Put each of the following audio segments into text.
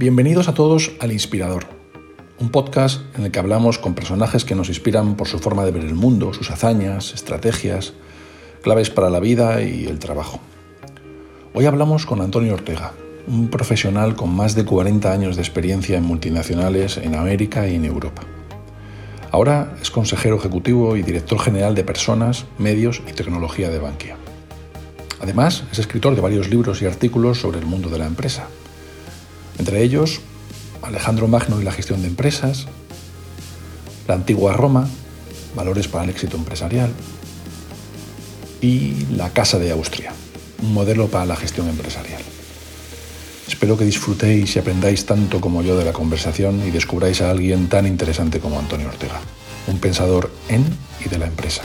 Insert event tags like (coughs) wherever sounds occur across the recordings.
Bienvenidos a todos al Inspirador, un podcast en el que hablamos con personajes que nos inspiran por su forma de ver el mundo, sus hazañas, estrategias, claves para la vida y el trabajo. Hoy hablamos con Antonio Ortega, un profesional con más de 40 años de experiencia en multinacionales en América y en Europa. Ahora es consejero ejecutivo y director general de personas, medios y tecnología de Bankia. Además, es escritor de varios libros y artículos sobre el mundo de la empresa. Entre ellos, Alejandro Magno y la gestión de empresas, La antigua Roma, Valores para el éxito empresarial y La Casa de Austria, un modelo para la gestión empresarial. Espero que disfrutéis y aprendáis tanto como yo de la conversación y descubráis a alguien tan interesante como Antonio Ortega, un pensador en y de la empresa.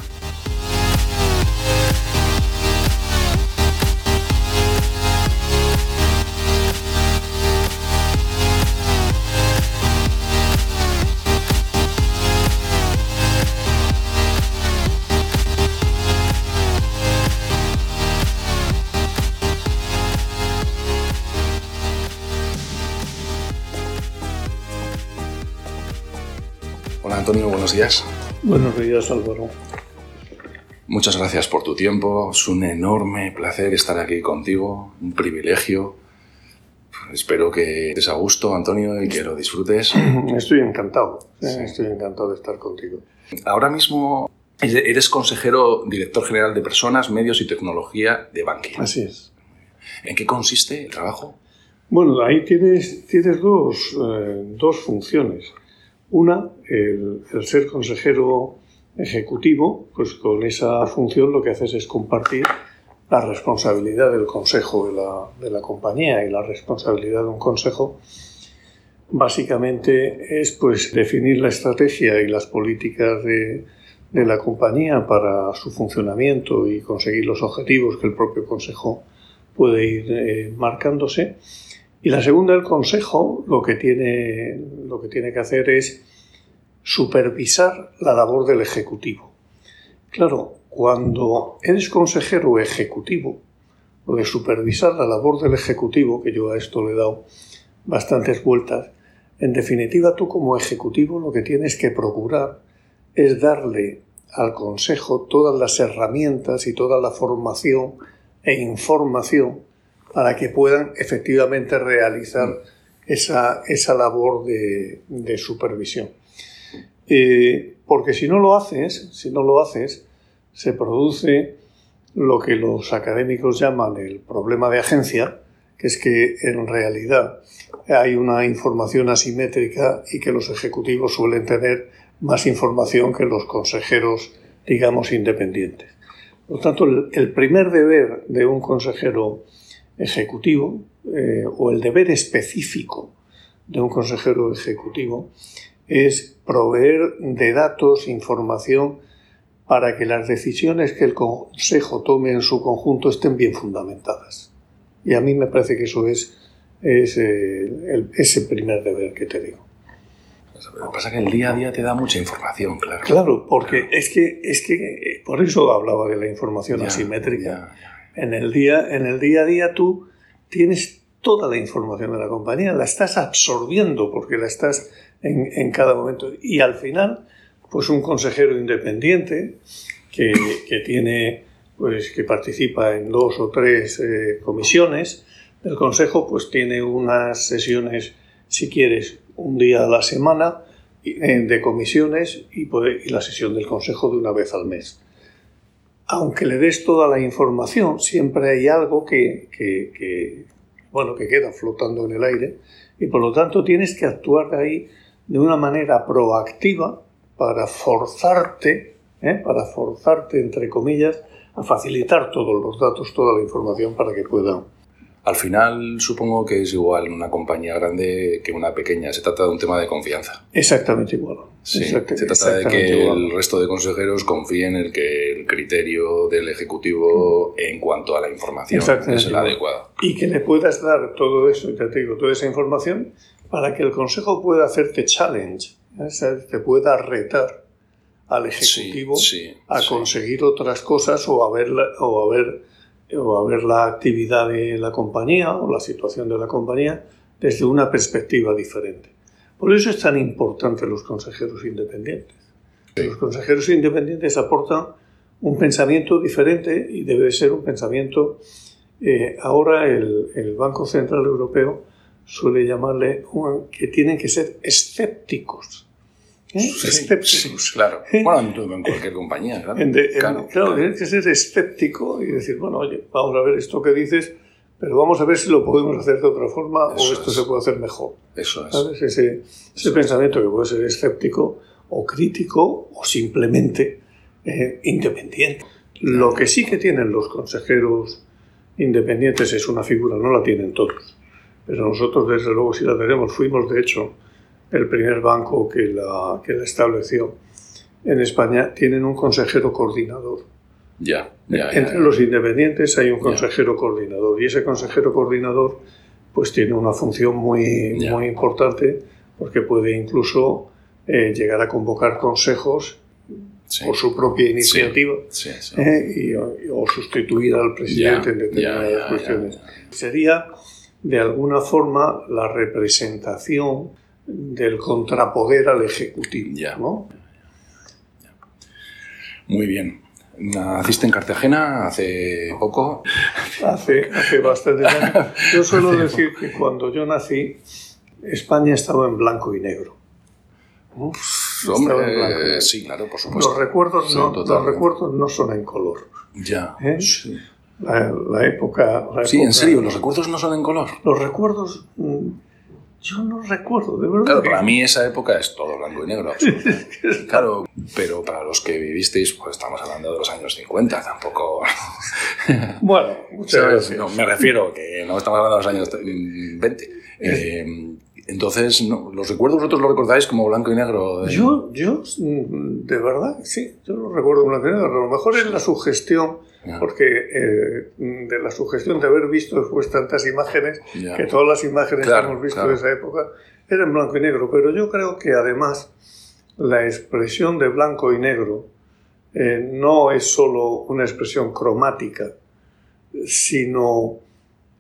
Antonio, buenos días. Buenos días, Álvaro. Muchas gracias por tu tiempo. Es un enorme placer estar aquí contigo, un privilegio. Espero que estés a gusto, Antonio, y que lo disfrutes. (clears throat) Estoy encantado, ¿eh? estoy encantado de estar contigo. Ahora mismo eres consejero director general de Personas, Medios y Tecnología de Bankia. Así es. ¿En qué consiste el trabajo? Bueno, ahí tienes, tienes dos, eh, dos funciones. Una, el, ser consejero ejecutivo, pues con esa función lo que haces es compartir la responsabilidad del consejo de la, compañía y la responsabilidad de un consejo básicamente es pues definir la estrategia y las políticas de, la compañía para su funcionamiento y conseguir los objetivos que el propio consejo puede ir eh, marcándose y la segunda, el Consejo, lo que tiene, lo que, tiene que hacer es supervisar la labor del Ejecutivo. Claro, cuando eres consejero ejecutivo, lo de supervisar la labor del Ejecutivo, que yo a esto le he dado bastantes vueltas, en definitiva tú como Ejecutivo lo que tienes que procurar es darle al Consejo todas las herramientas y toda la formación e información para que puedan efectivamente realizar esa, esa labor de, supervisión. Eh, porque si no lo haces, si no lo haces, se produce lo que los académicos llaman el problema de agencia, que es que en realidad hay una información asimétrica y que los ejecutivos suelen tener más información que los consejeros, digamos, independientes. Por lo tanto, el primer deber de un consejero ejecutivo eh, o el deber específico de un consejero ejecutivo es proveer de datos, información, para que las decisiones que el Consejo tome en su conjunto estén bien fundamentadas. Y a mí me parece que eso es, es eh, ese primer deber que te digo. Lo que pasa es que el día a día te da mucha información, claro. Claro, porque Es, que, es que eh, por eso hablaba de la información asimétrica. En el, día, en el día a día tú tienes toda la información de la compañía, la estás absorbiendo porque la estás en, cada momento. Y al final, pues un consejero independiente que, tiene, pues que participa en dos o tres eh, comisiones del consejo, pues tiene unas sesiones, si quieres, un día a la semana eh, de comisiones y, y la sesión del consejo de una vez al mes aunque le des toda la información, siempre hay algo que, bueno, que queda flotando en el aire y por lo tanto tienes que actuar ahí de una manera proactiva para forzarte, ¿eh? para forzarte, entre comillas, a facilitar todos los datos, toda la información para que puedan al final supongo que es igual una compañía grande que una pequeña. Se trata de un tema de confianza. Exactamente igual. se trata de que el resto de consejeros confíen en que el criterio del Ejecutivo en cuanto a la información es el adecuado. Y que le puedas dar todo eso, te digo, toda esa información para que el Consejo pueda hacerte challenge, ¿eh? te pueda retar al Ejecutivo a conseguir otras cosas o a ver, o a ver o a ver la actividad de la compañía o la situación de la compañía desde una perspectiva diferente. Por eso es tan importante los consejeros independientes. Los consejeros independientes aportan un pensamiento diferente y debe ser un pensamiento... Eh, ahora el, el, Banco Central Europeo suele llamarle que tienen que ser escépticos. ¿Eh? escépticos. claro. ¿Eh? Bueno, en cualquier compañía, claro. claro, claro, tienes que ser escéptico y decir, bueno, oye, vamos a ver esto que dices, pero vamos a ver si lo podemos hacer de otra forma o esto se puede hacer mejor. Eso es. ¿Sabes? Ese, ese pensamiento que puede ser escéptico o crítico o simplemente eh, independiente. Lo que sí que tienen los consejeros independientes es una figura, no la tienen todos. Pero nosotros, desde luego, sí la tenemos. Fuimos, de hecho, el primer banco que la, que la estableció en España. Tienen un consejero coordinador. Ya, Entre los independientes hay un consejero coordinador y ese consejero coordinador pues tiene una función muy, muy importante porque puede incluso eh, llegar a convocar consejos por su propia iniciativa eh, o, sustituir al presidente en determinadas cuestiones. Sería de alguna forma la representación del contrapoder al ejecutivo. ¿no? Muy bien. Naciste en Cartagena hace poco. Hace, hace bastante (laughs) años. Yo suelo decir que cuando yo nací, España estaba en blanco y negro. Hombre, sí, claro, por supuesto. Los recuerdos, no, los recuerdos no son en color. Ya. ¿Eh? La, época, Sí, en serio, los recuerdos no son en color. Los recuerdos. Yo no recuerdo, de verdad. Claro, para mí esa época es todo blanco y negro. (laughs) claro, pero para los que vivisteis, pues estamos hablando de los años 50, tampoco. (laughs) bueno, No, me refiero que no estamos hablando de los años 20. Eh, entonces, no, ¿los recuerdos vosotros lo recordáis como blanco y negro? Yo, yo, de verdad, sí, yo lo recuerdo blanco y negro. A lo mejor es la sugestión, porque eh, de la sugestión de haber visto después tantas imágenes, que todas las imágenes que hemos visto de esa época eran blanco y negro. Pero yo creo que además la expresión de blanco y negro eh, no es solo una expresión cromática, sino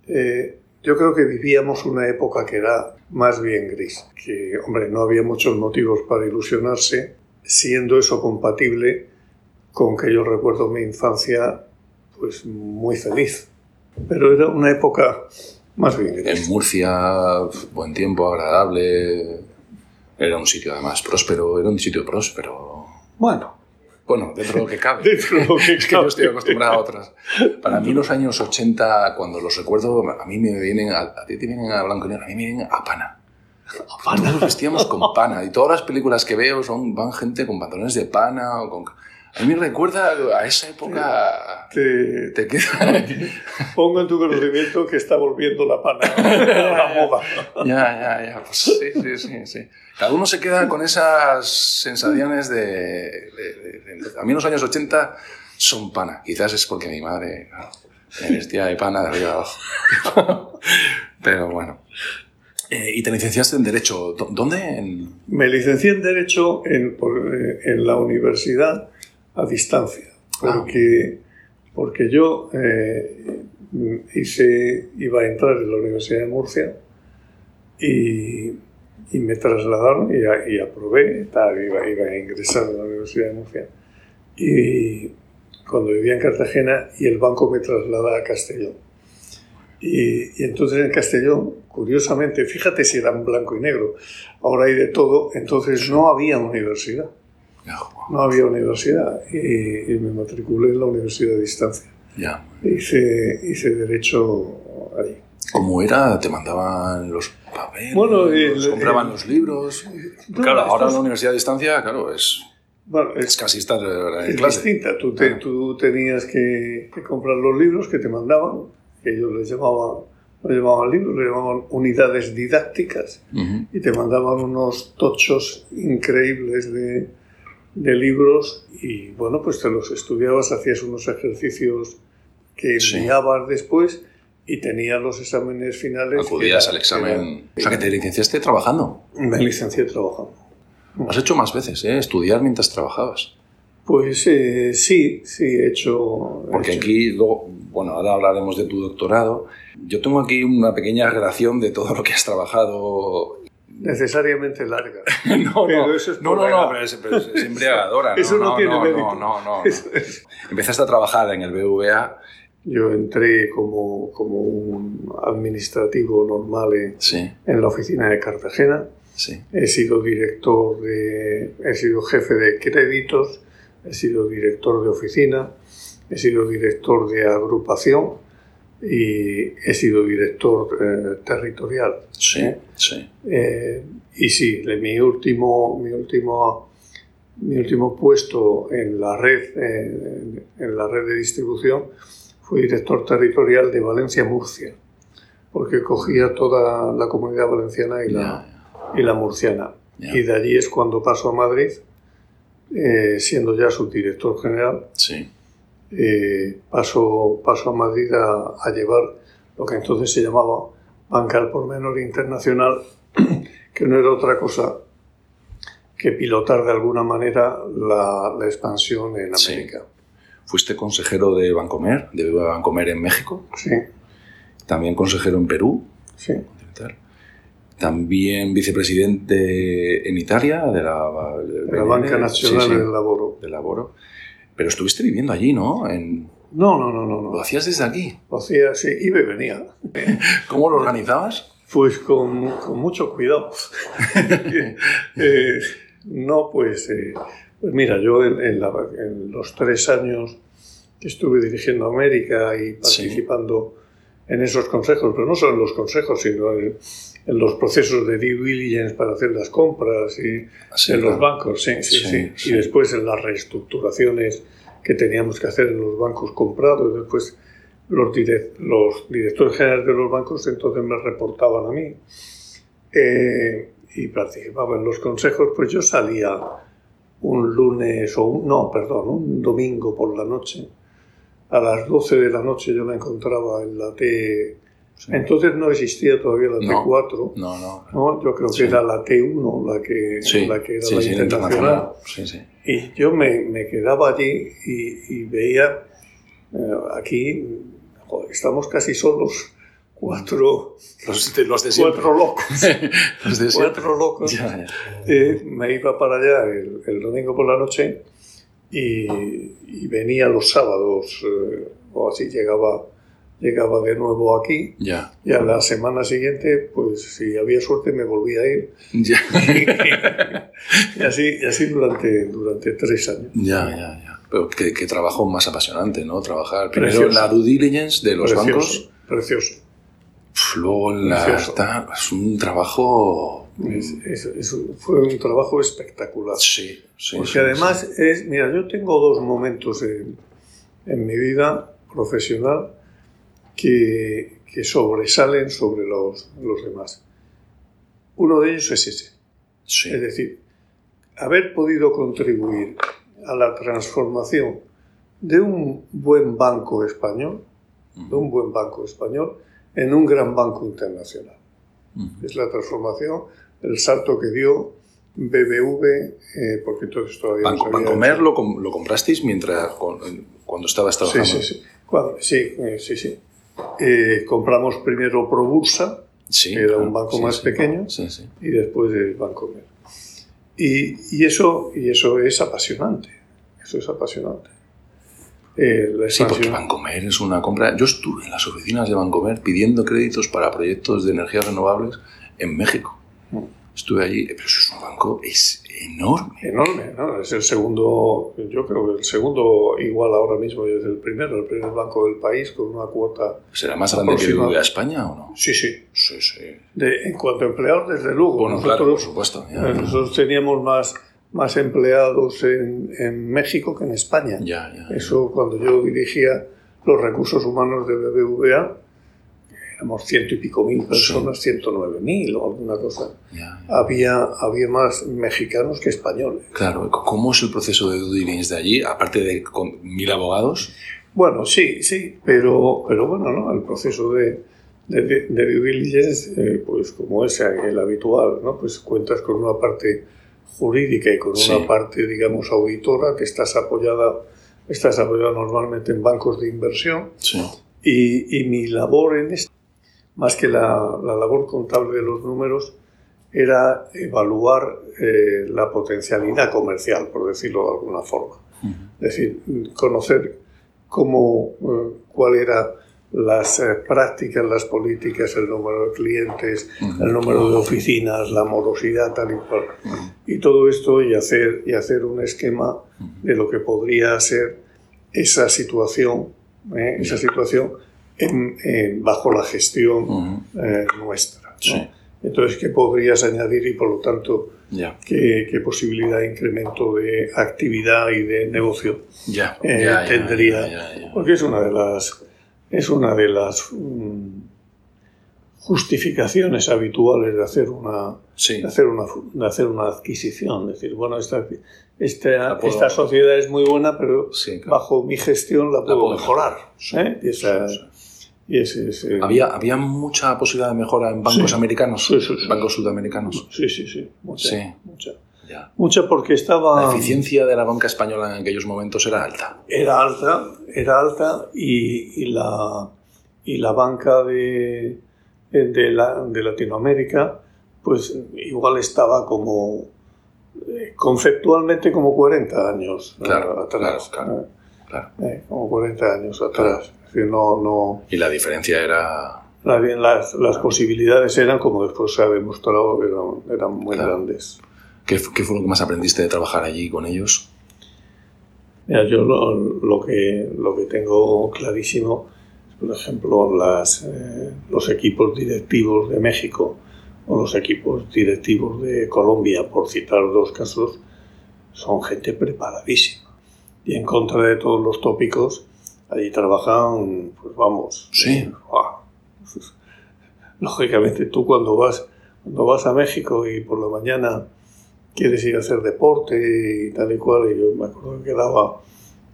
eh, yo creo que vivíamos una época que era más bien gris. Que, hombre, no había muchos motivos para ilusionarse, siendo eso compatible con que yo recuerdo mi infancia pues muy feliz. Pero era una época más bien. En Murcia, buen tiempo, agradable. Era un sitio además próspero, era un sitio próspero. Bueno, bueno, dentro de lo que cabe. (laughs) dentro de lo que es que yo estoy acostumbrado a otras. Para mí los años 80, cuando los recuerdo, a mí me vienen, a, a ti te vienen a blanco y negro, a mí me vienen a pana. A pana. Nos vestíamos con (laughs) pana. Y todas las películas que veo son, van gente con pantalones de pana o con... A mí me recuerda a esa época. Te, te queda. (laughs) Pongo en tu conocimiento que está volviendo la pana, (laughs) la moda. Ya, ya, ya. Pues sí, sí, sí, sí. Cada uno se queda con esas sensaciones de, A mí los años 80 son pana. Quizás es porque mi madre me vestía de pana de arriba abajo. (laughs) Pero bueno. Eh, ¿Y te licenciaste en Derecho? ¿Dónde? Me licencié en Derecho en, eh, en la universidad a distancia. Ah. Porque, porque yo eh, hice, iba a entrar en la Universidad de Murcia y y me trasladaron y, aprobé, iba, iba, a ingresar a la Universidad de Murcia. Y cuando vivía en Cartagena y el banco me traslada a Castellón. Y, y, entonces en Castellón, curiosamente, fíjate si era blanco y negro, ahora hay de todo, entonces no había universidad. No había universidad y, y me matriculé en la universidad de distancia. Ya. Hice, hice derecho allí. ¿Cómo era? ¿Te mandaban los papeles? Bueno, compraban los libros. claro, ahora en la universidad de distancia, claro, es, bueno, es, casi estar en es distinta. Tú, tú tenías que, comprar los libros que te mandaban, que ellos les llamaban, no llamaban libros, le llamaban unidades didácticas, y te mandaban unos tochos increíbles de, de libros y bueno, pues te los estudiabas, hacías unos ejercicios que enviabas después y tenía los exámenes finales. Acudías al examen. o sea, que te licenciaste trabajando. Me licencié trabajando. Has hecho más veces, ¿eh? Estudiar mientras trabajabas. Pues eh, sí, sí, he hecho. Porque aquí, luego, bueno, ahora hablaremos de tu doctorado. Yo tengo aquí una pequeña relación de todo lo que has trabajado necesariamente larga. no, no, eso es no, no, no, pero es, pero es embriagadora. eso no, tiene mérito. No, no, no. Empezaste a trabajar en el BVA. Yo entré como, como un administrativo normal en, en la oficina de Cartagena. Sí. He sido director de, he sido jefe de créditos, he sido director de oficina, he sido director de agrupación y he sido director eh, territorial. Sí, ¿eh? sí. Eh, y sí, mi último, mi último, mi último puesto en la red, en la red de distribución, fue director territorial de Valencia-Murcia, porque cogía toda la comunidad valenciana y la, y la murciana. Y de allí es cuando paso a Madrid, siendo ya subdirector general. Sí eh, paso, paso a Madrid a, llevar lo que entonces se llamaba Banca al por menor internacional, (clears throat) que no era otra cosa que pilotar de alguna manera la, expansión en América. Fuiste consejero de Bancomer, de Bancomer en México. Sí. También consejero en Perú. Sí. También vicepresidente en Italia de la, la Banca Nacional del Laboro. Del Laboro. Pero estuviste viviendo allí, ¿no? En... No, no, no, no, ¿Lo hacías desde aquí? Lo hacía, sí, iba y venía. (laughs) ¿Cómo lo organizabas? Pues con, con mucho cuidado. (laughs) Eh, no, pues, eh, pues mira, yo en, los tres años que estuve dirigiendo América y participando en esos consejos, pero no solo en los consejos, sino en, en los procesos de due diligence para hacer las compras y en los bancos, sí sí, sí, y después en las reestructuraciones que teníamos que hacer en los bancos comprados, después los, los directores generales de los bancos entonces me reportaban a mí eh, y participaba en los consejos, pues yo salía un lunes o un, no, perdón, un domingo por la noche. A las 12 de la noche yo me encontraba en la T entonces no existía todavía la T4. No, no. Yo creo que era la T1 la que, la que era la internacional. Y yo me, me, quedaba allí y, veía eh, aquí, estamos casi solos. Cuatro, los de, los de cuatro locos. (laughs) los de cuatro locos. Eh, me iba para allá el, el, domingo por la noche y, y venía los sábados eh, o así llegaba llegaba de nuevo aquí ya. y a la semana siguiente, pues si había suerte me volvía a ir. Ya. (laughs) y, así, y así durante, durante tres años. Ya, ya, ya. Pero qué, trabajo más apasionante, ¿no? Trabajar primero la due diligence de los bancos. Precioso. Luego en la... Está, es un trabajo... fue un trabajo espectacular. Sí, sí. Porque además es... Mira, yo tengo dos momentos en, en mi vida profesional que, que sobresalen sobre los, los, demás. Uno de ellos es ese. Es decir, haber podido contribuir a la transformación de un buen banco español, de un buen banco español, en un gran banco internacional. Es la transformación, el salto que dio BBV, eh, porque entonces todavía Banco, Bancomer lo, lo, comprasteis mientras, cuando estabas trabajando. Sí, sí, sí. sí, eh, sí, sí. Eh, compramos primero ProBursa, que era un banco más pequeño, y después el Banco Mer. Y, y, eso, y eso es apasionante. Eso es apasionante. Eh, sí, porque Bancomer es una compra. Yo estuve en las oficinas de Bancomer pidiendo créditos para proyectos de energías renovables en México. Mm. Estuve allí, pero eso es un banco, es enorme. Enorme, ¿no? Es el segundo, yo creo que el segundo igual ahora mismo es el primero, el primer banco del país con una cuota. ¿Será más grande que el de España o no? Sí, sí. Sí, sí. De, en cuanto a empleados, desde luego. Bueno, claro, por supuesto. Nosotros teníamos más, más empleados en, en, México que en España. Ya, ya, Eso cuando yo dirigía los recursos humanos de BBVA éramos ciento y pico mil personas, ciento nueve mil o alguna cosa. Había, había más mexicanos que españoles. Claro, ¿cómo es el proceso de due diligence de allí, aparte de con mil abogados? Bueno, sí, sí, pero, pero bueno, ¿no? el proceso de, de, de due diligence, eh, pues como es el habitual, ¿no? pues cuentas con una parte jurídica y con una parte, digamos, auditora, que estás apoyada, estás apoyada normalmente en bancos de inversión. Sí Y, mi labor en esto, más que la, labor contable de los números, era evaluar eh, la potencialidad comercial, por decirlo de alguna forma. Es decir, conocer cómo, eh, cuál era las eh, prácticas, las políticas, el número de clientes, el número de oficinas, la morosidad, tal y cual. Y todo esto y hacer, y hacer un esquema de lo que podría ser esa situación, ¿eh? esa situación bajo la gestión eh, nuestra. Entonces, ¿qué podrías añadir y por lo tanto ¿qué, qué, posibilidad de incremento de actividad y de negocio tendría? Porque es una de las es una de las mm, justificaciones habituales de hacer una, hacer una, de hacer una adquisición. Es decir, bueno, esta, esta, esta sociedad es muy buena, pero bajo mi gestión la puedo, mejorar. ¿eh? Y esa, y ese, ¿Había, ¿Había mucha posibilidad de mejora en bancos americanos? ¿Bancos sudamericanos? Sí, sí, sí. Mucha. mucha. Mucha porque estaba... La eficiencia de la banca española en aquellos momentos era alta. Era alta, era alta y, la, y la banca de, de, la, de Latinoamérica pues igual estaba como eh, conceptualmente como 40 años atrás. Claro, claro, eh, como 40 años atrás. no, no... Y la diferencia era... las, las, posibilidades eran, como después se ha demostrado, eran, eran muy grandes. ¿Qué, fue lo que más aprendiste de trabajar allí con ellos? Mira, yo lo, que, lo que tengo clarísimo por ejemplo, las, eh, los equipos directivos de México o los equipos directivos de Colombia, por citar dos casos, son gente preparadísima. Y en contra de todos los tópicos, allí trabajan, pues vamos. Sí. (laughs) Lógicamente, tú cuando vas, cuando vas a México y por la mañana quieres ir a hacer deporte y tal y cual. Y yo me acuerdo que quedaba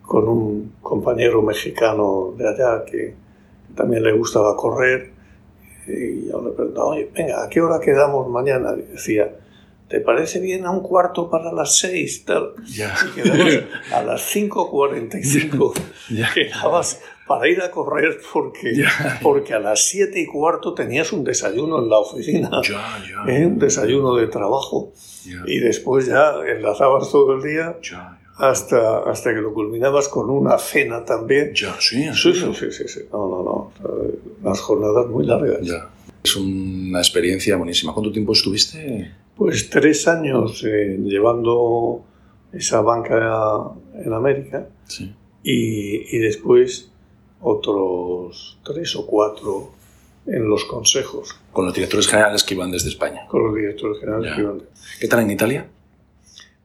con un compañero mexicano de allá que también le gustaba correr. Y yo le preguntaba, oye, venga, ¿a qué hora quedamos mañana? Y decía, ¿te parece bien a un cuarto para las seis? Tal. Y quedamos a las 5.45. (laughs) Quedabas para ir a correr porque, porque a las siete y cuarto tenías un desayuno en la oficina, ¿eh? un desayuno de trabajo y después ya enlazabas todo el día hasta, hasta que lo culminabas con una cena también. Ya, sí, sí, sí, sí, sí, No, no, no. Las jornadas muy largas. Ya. Es una experiencia buenísima. ¿Cuánto tiempo estuviste? Pues tres años eh, llevando esa banca en América. Sí. Y, y después otros tres o cuatro en los consejos. Con los directores generales que iban desde España. Con los directores generales que iban. ¿Qué tal en Italia?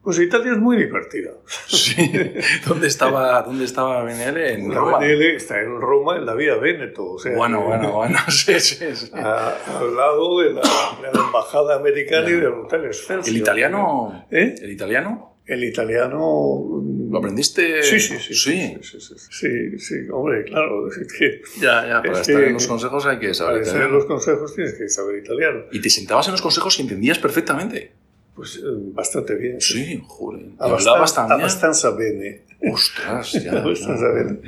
Pues Italia es muy divertida. Sí. (laughs) ¿Dónde estaba, ¿dónde estaba Benele? En Roma. Benele está en Roma, en la vía Veneto. O sea, bueno, bueno, bueno. (laughs) Sí, sí, sí. al lado de la, de la embajada americana y del Hotel Excelsior. ¿El italiano? ¿Eh? ¿El italiano? El italiano... ¿Lo aprendiste? Sí, sí, sí. Sí, sí, sí, sí, sí hombre, claro. Es que, ya, ya, para estar en los consejos hay que saber italiano. Para estar en los consejos tienes que saber italiano. ¿Y te sentabas en los consejos y entendías perfectamente? Pues eh, bastante bien. Sí, joder. hablabas también? Abbastanza bene. Ostras, (laughs) ya. bene.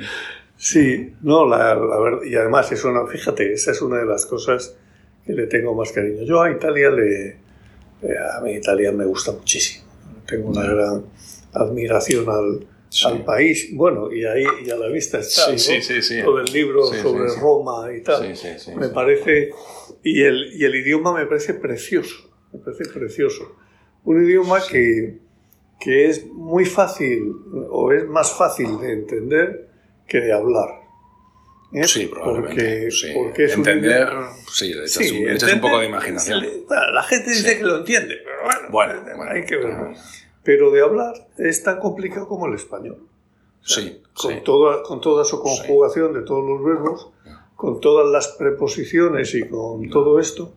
Sí, no, la, la verdad, y además es una, fíjate, esa es una de las cosas que le tengo más cariño. Yo a Italia le, eh, a mí Italia me gusta muchísimo tengo una gran admiración al, al, país. Bueno, y ahí y a la vista está todo el libro sobre Roma y tal. Me parece, y el, y el idioma me parece precioso, me parece precioso. Un idioma que, que es muy fácil, o es más fácil de entender que de hablar. ¿Eh? Sí, probablemente. Porque, es Entender, sí, le echas, un, poco de imaginación. La gente dice que lo entiende, pero bueno, hay que verlo pero de hablar es tan complicado como el español. sí, con, Toda, con toda su conjugación de todos los verbos, con todas las preposiciones y con todo esto,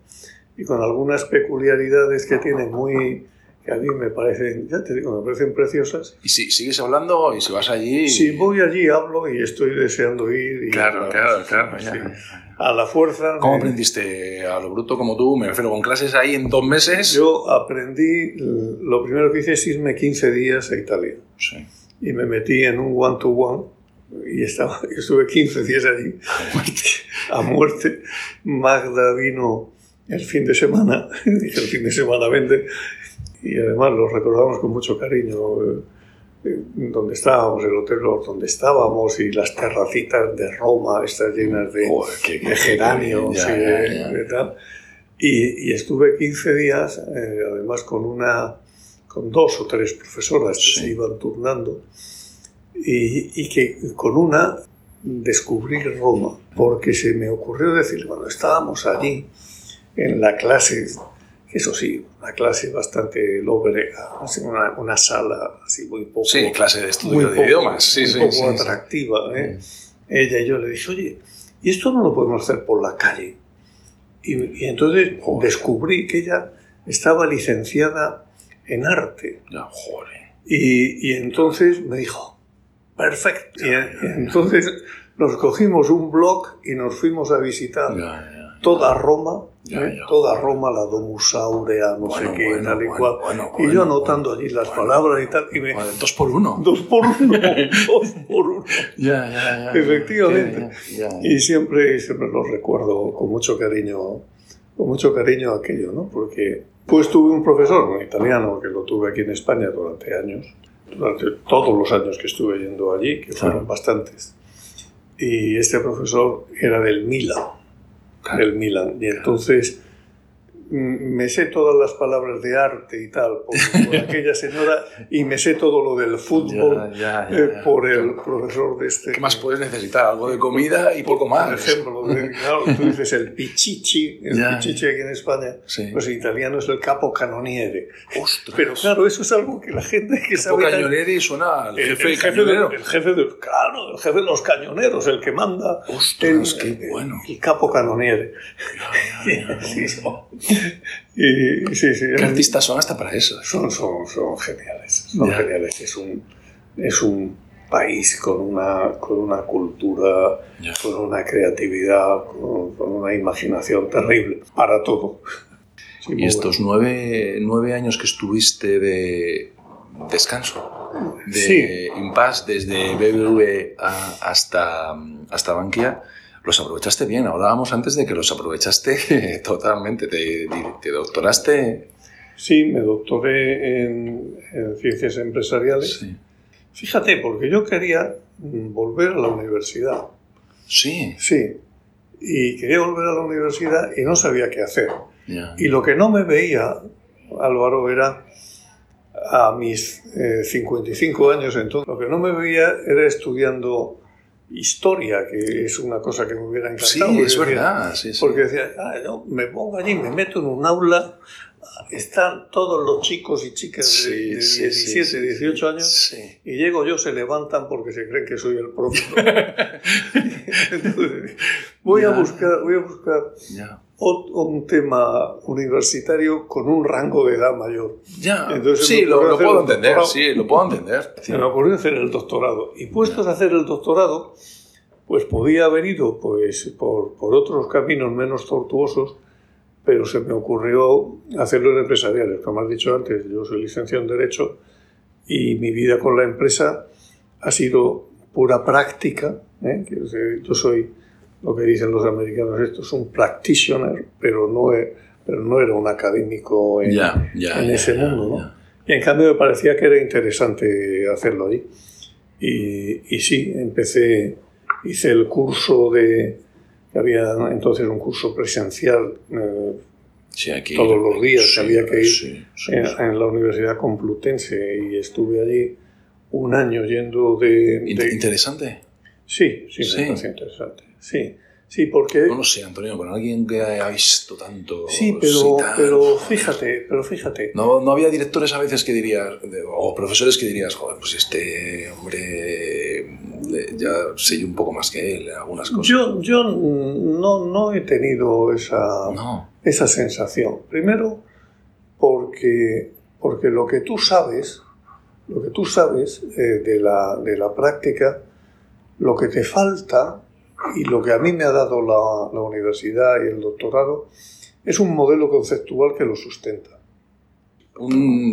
y con algunas peculiaridades que tiene muy, que a mí me parecen, ya te digo, me parecen preciosas. ¿Y si sigues hablando y si vas allí? Si voy allí, hablo y estoy deseando ir. Y claro, claro, claro. A la fuerza. ¿Cómo aprendiste a lo bruto como tú? Me refiero, con clases ahí en dos meses. Yo aprendí, lo primero que hice es irme 15 días a Italia. Sí. Y me metí en un one-to-one y estaba, yo (laughs) estuve 15 días allí (laughs) a muerte. Magda vino el fin de semana, (laughs) el fin de semana vende, y además lo recordamos con mucho cariño, eh, eh, donde estábamos, el hotel donde estábamos y las terracitas de Roma, estas llenas de, geranios y, de, tal. Y, estuve 15 días, eh, además con una con dos o tres profesoras que se iban turnando y, que con una descubrí Roma, porque se me ocurrió decir, bueno, estábamos allí en la clase, eso sí, una clase bastante lóbrega, una, una sala así muy poco... Sí, clase de estudio de idiomas, sí, muy poco atractiva. ¿eh? Ella y yo le dije, oye, ¿y esto no lo podemos hacer por la calle? Y, entonces descubrí que ella estaba licenciada en arte. Y, y entonces me dijo, perfecto. Y, entonces nos cogimos un blog y nos fuimos a visitar toda Roma, ¿eh? toda Roma, la Domus Aurea, no sé qué, tal y cual. y yo anotando allí las palabras y tal. Y me, dos por uno. (laughs) Dos por uno. (laughs) dos por uno. Efectivamente. Y siempre, siempre lo recuerdo con mucho cariño, con mucho cariño aquello, ¿no? Porque pues tuve un profesor, un italiano, que lo tuve aquí en España durante años, durante todos los años que estuve yendo allí, que fueron bastantes. Y este profesor era del Milan, del Milan. Y entonces me sé todas las palabras de arte y tal por, (laughs) aquella señora y me sé todo lo del fútbol eh, por el profesor de este. ¿Qué más puedes necesitar? Algo de comida y poco más. Por ejemplo, (laughs) tú dices el pichichi, el pichichi aquí en España, pues en italiano es el capo canoniere. Pero claro, eso es algo que la gente que sabe. Capo canoniere suena al jefe, el, jefe de, el jefe de, claro, el jefe de los cañoneros, el que manda. Ostras, el, qué bueno. El, capo canoniere. (laughs) Y, sí, sí, ¿Qué artistas son hasta para eso? Son, son, son geniales, son geniales. Es un, es un país con una, con una cultura, con una creatividad, con, una imaginación terrible para todo. y estos nueve, nueve, años que estuviste de descanso, de impasse desde BBV hasta, hasta Bankia, los aprovechaste bien. Hablábamos antes de que los aprovechaste (laughs) totalmente. ¿Te, te doctoraste? Sí, me doctoré en, ciencias empresariales. Sí. Fíjate, porque yo quería volver a la universidad. Sí. Sí. Y quería volver a la universidad y no sabía qué hacer. Y lo que no me veía, Álvaro, era a mis 55 eh, años entonces, lo que no me veía era estudiando historia, que es una cosa que me hubiera encantado. Sí, es verdad. Porque decía, ah, no, me pongo allí, me meto en un aula, están todos los chicos y chicas de, 17, 18 años, y llego yo, se levantan porque se creen que soy el profesor. (laughs) (laughs) Entonces, voy, a buscar, voy a buscar un tema universitario con un rango de edad mayor. Ya, sí, lo, puedo entender, sí, lo puedo entender. Se me ocurrió hacer el doctorado. Y puestos a hacer el doctorado, pues podía haber ido pues, por, por otros caminos menos tortuosos, pero se me ocurrió hacerlo en empresariales. Como has dicho antes, yo soy licenciado en Derecho y mi vida con la empresa ha sido pura práctica. ¿eh? Yo soy lo que dicen los americanos, esto es un practitioner, pero no, pero no era un académico en, en ese mundo. ¿no? Y en cambio me parecía que era interesante hacerlo ahí. Y, y sí, empecé, hice el curso de, había entonces un curso presencial eh, aquí, todos los días, que había que ir en, la Universidad Complutense y estuve allí un año yendo de... ¿Interesante? Sí, sí, me parece interesante. Sí, sí, porque... No lo sé, Antonio, con alguien que ha visto tanto... Sí, pero, pero fíjate, pero fíjate. No, no había directores a veces que dirías, o profesores que dirías, joder, pues este hombre ya sé yo un poco más que él algunas cosas. Yo, yo no, no he tenido esa, esa sensación. Primero, porque, porque lo que tú sabes, lo que tú sabes eh, de, la, de la práctica, lo que te falta y lo que a mí me ha dado la, universidad y el doctorado es un modelo conceptual que lo sustenta.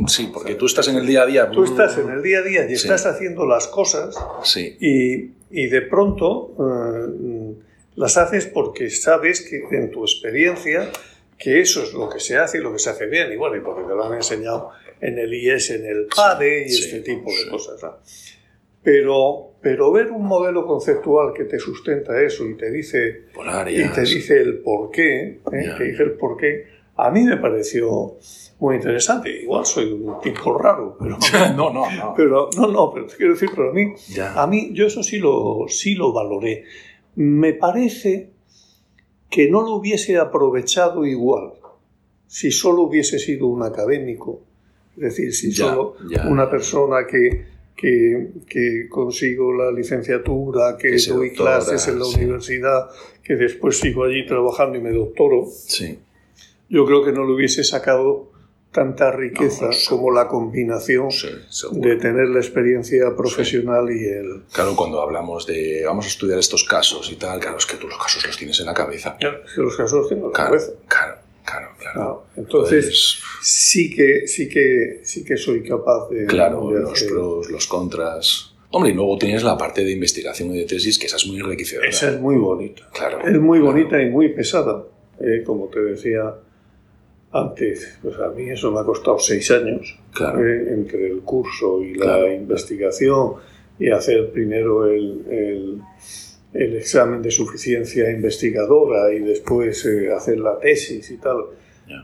sí, porque tú estás en el día a día. Tú estás en el día a día y estás haciendo las cosas sí. y, y de pronto eh, las haces porque sabes que en tu experiencia que eso es lo que se hace y lo que se hace bien, y bueno, y porque te lo han enseñado en el IES, en el PADE y este tipo de cosas. Pero, pero ver un modelo conceptual que te sustenta eso y te dice, y te dice el por qué, ¿eh? te dice el por qué, a mí me pareció muy interesante. Igual soy un tipo raro, pero (laughs) no, no, no. Pero no, no, pero te quiero decir, pero a mí, a mí yo eso sí lo, sí lo valoré. Me parece que no lo hubiese aprovechado igual si solo hubiese sido un académico, es decir, si solo una persona que, que, consigo la licenciatura, que, doy clases en la universidad, que después sigo allí trabajando y me doctoro, sí. yo creo que no lo hubiese sacado tanta riqueza como la combinación de tener la experiencia profesional y el... Claro, cuando hablamos de vamos a estudiar estos casos y tal, claro, es que tú los casos los tienes en la cabeza. Claro, es que los casos los tengo en la cabeza. Claro, claro, claro. entonces, pues sí, que, sí, que, sí que soy capaz de... Claro, los pros, los contras... Hombre, y luego tienes la parte de investigación y de tesis, que esa es muy enriquecedora. Esa es muy bonita. Claro. Es muy bonita y muy pesada. Eh, como te decía antes, pues a mí eso me ha costado seis años, eh, entre el curso y la investigación y hacer primero el, el, examen de suficiencia investigadora y después eh, hacer la tesis y tal.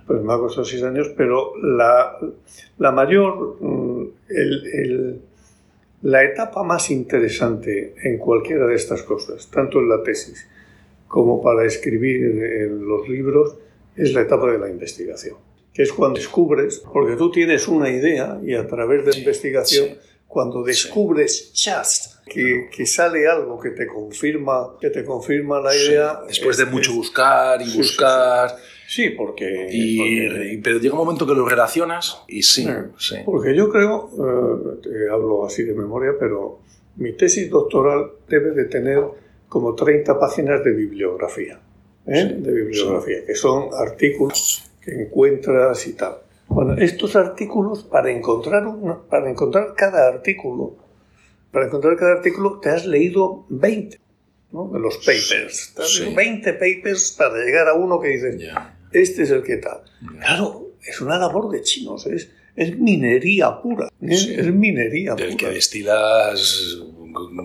Pues me ha costado seis años, pero la, la mayor, mm, el, la etapa más interesante en cualquiera de estas cosas, tanto en la tesis como para escribir en los libros, es la etapa de la investigación, que es cuando descubres, porque tú tienes una idea y a través de la investigación, cuando descubres just que, que, sale algo que te confirma, que te confirma la idea. Después de mucho buscar y buscar. Sí, porque, y, Pero llega un momento que lo relacionas y sí. sí. Porque yo creo, eh, te hablo así de memoria, pero mi tesis doctoral debe de tener como 30 páginas de bibliografía. ¿eh? de bibliografía, que son artículos que encuentras y tal. Bueno, estos artículos, para encontrar, para encontrar cada artículo, para encontrar cada artículo te has leído 20 ¿no? de los papers. Te has leído 20 papers para llegar a uno que dice, este es el que tal. Claro, es una labor de chinos, es, es minería pura. ¿eh? Es minería Del que destilas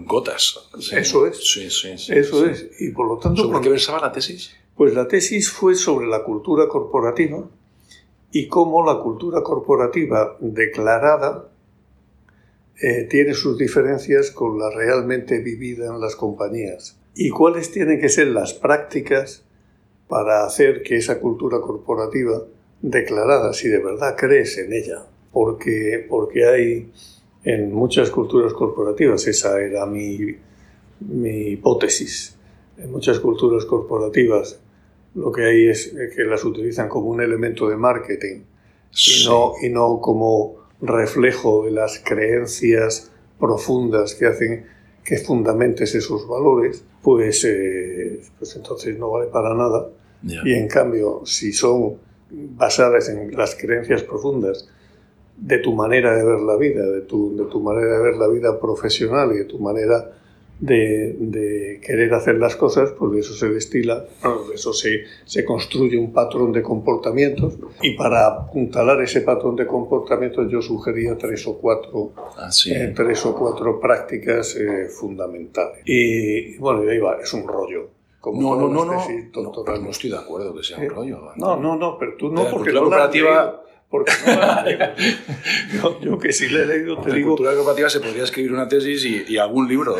gotas. Eso es. Sí, sí, Eso es. Y por lo tanto... ¿Sobre qué versaba la tesis? Pues la tesis fue sobre la cultura corporativa y cómo la cultura corporativa declarada eh, tiene sus diferencias con la realmente vivida en las compañías. Y cuáles tienen que ser las prácticas para hacer que esa cultura corporativa declarada, si de verdad crees en ella, porque, porque hay en muchas culturas corporativas, esa era mi, mi hipótesis, en muchas culturas corporativas lo que hay es que las utilizan como un elemento de marketing y, no, y no como reflejo de las creencias profundas que hacen que fundamentes esos valores, pues, eh, pues entonces no vale para nada. Y en cambio, si son basadas en las creencias profundas de tu manera de ver la vida, de tu, de tu manera de ver la vida profesional y de tu manera de, de querer hacer las cosas, pues de eso se destila, de eso se, se construye un patrón de comportamientos y para apuntalar ese patrón de comportamientos yo sugería tres o cuatro, ah, eh, tres o cuatro prácticas eh, fundamentales. Y bueno, y ahí va, es un rollo. Como no, no, no, no, no, no, estoy de acuerdo que sea un rollo. No, no, no, pero tú no, porque la cooperativa porque no yo, que sí le he leído, te digo... cultura cooperativa se podría escribir una tesis y, algún libro.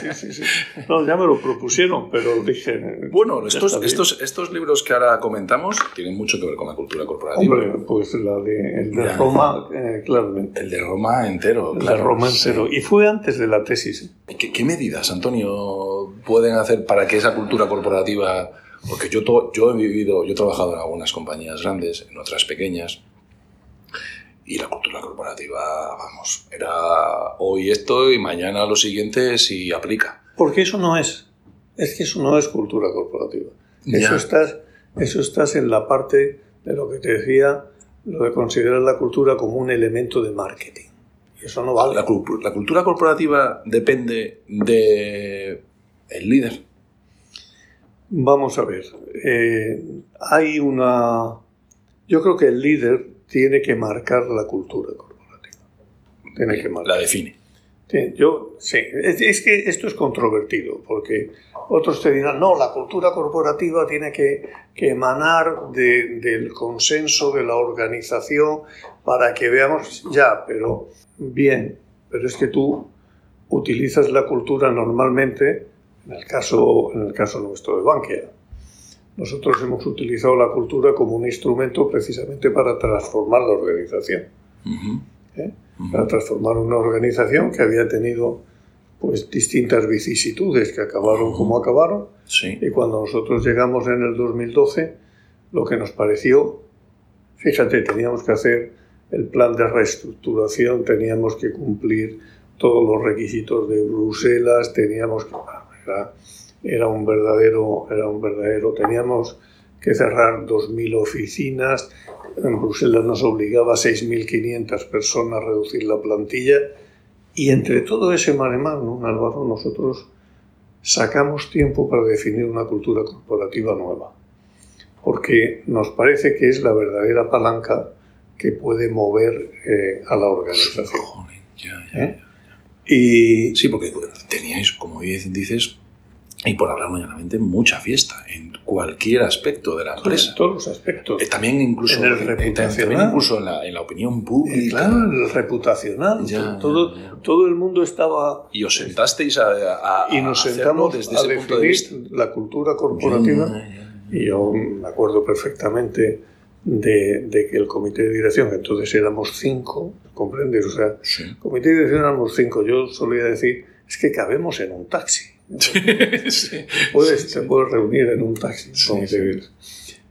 Sí, sí, sí, No, ya me lo propusieron, pero dije... Bueno, estos, estos, estos libros que ahora comentamos tienen mucho que ver con la cultura corporativa. Hombre, pues la de, el de Roma, eh, claramente. El de Roma entero, El de Roma entero. Y fue antes de la tesis. ¿Qué, ¿Qué medidas, Antonio, pueden hacer para que esa cultura corporativa porque yo, yo he vivido, yo he trabajado en algunas compañías grandes, en otras pequeñas, y la cultura corporativa, vamos, era hoy esto y mañana lo siguiente si aplica. Porque eso no es. Es que eso no es cultura corporativa. Eso estás, eso estás en la parte de lo que te decía, lo de considerar la cultura como un elemento de marketing. Eso no vale. La, la cultura corporativa depende de el líder. Vamos a ver. Eh, hay una. Yo creo que el líder tiene que marcar la cultura corporativa. Tiene que marcar. La define. Yo, sí. Es, que esto es controvertido, porque otros te dirán, no, la cultura corporativa tiene que, emanar del consenso de la organización para que veamos, ya, pero bien, pero es que tú utilizas la cultura normalmente, en el caso, en el caso nuestro de Bankia. Nosotros hemos utilizado la cultura como un instrumento precisamente para transformar la organización. ¿Eh? para transformar una organización que había tenido pues distintas vicisitudes que acabaron como acabaron. Y cuando nosotros llegamos en el 2012, lo que nos pareció, fíjate, teníamos que hacer el plan de reestructuración, teníamos que cumplir todos los requisitos de Bruselas, teníamos que... Era, era un verdadero, era un verdadero, teníamos que cerrar 2.000 oficinas, en Bruselas nos obligaba a 6.500 personas a reducir la plantilla y entre todo ese maremán, ¿no, Álvaro? Nosotros sacamos tiempo para definir una cultura corporativa nueva, porque nos parece que es la verdadera palanca que puede mover eh, a la organización. ¿Eh? Y... Sí, porque teníais, como dices, y por hablar mañanamente, mucha fiesta en cualquier aspecto de la empresa. En todos los aspectos. Eh, también incluso, en, el eh, también incluso en la, en la opinión pública. Eh, claro, el reputacional. todo, todo el mundo estaba... Y os sentasteis a, y nos sentamos desde ese punto de vista. la cultura corporativa. Y yo me acuerdo perfectamente de, de, que el comité de dirección, entonces éramos cinco, ¿comprendes? O sea, el comité de dirección éramos cinco. Yo solía decir, es que cabemos en un taxi. (laughs) Puedes, se puede reunir en un taxi.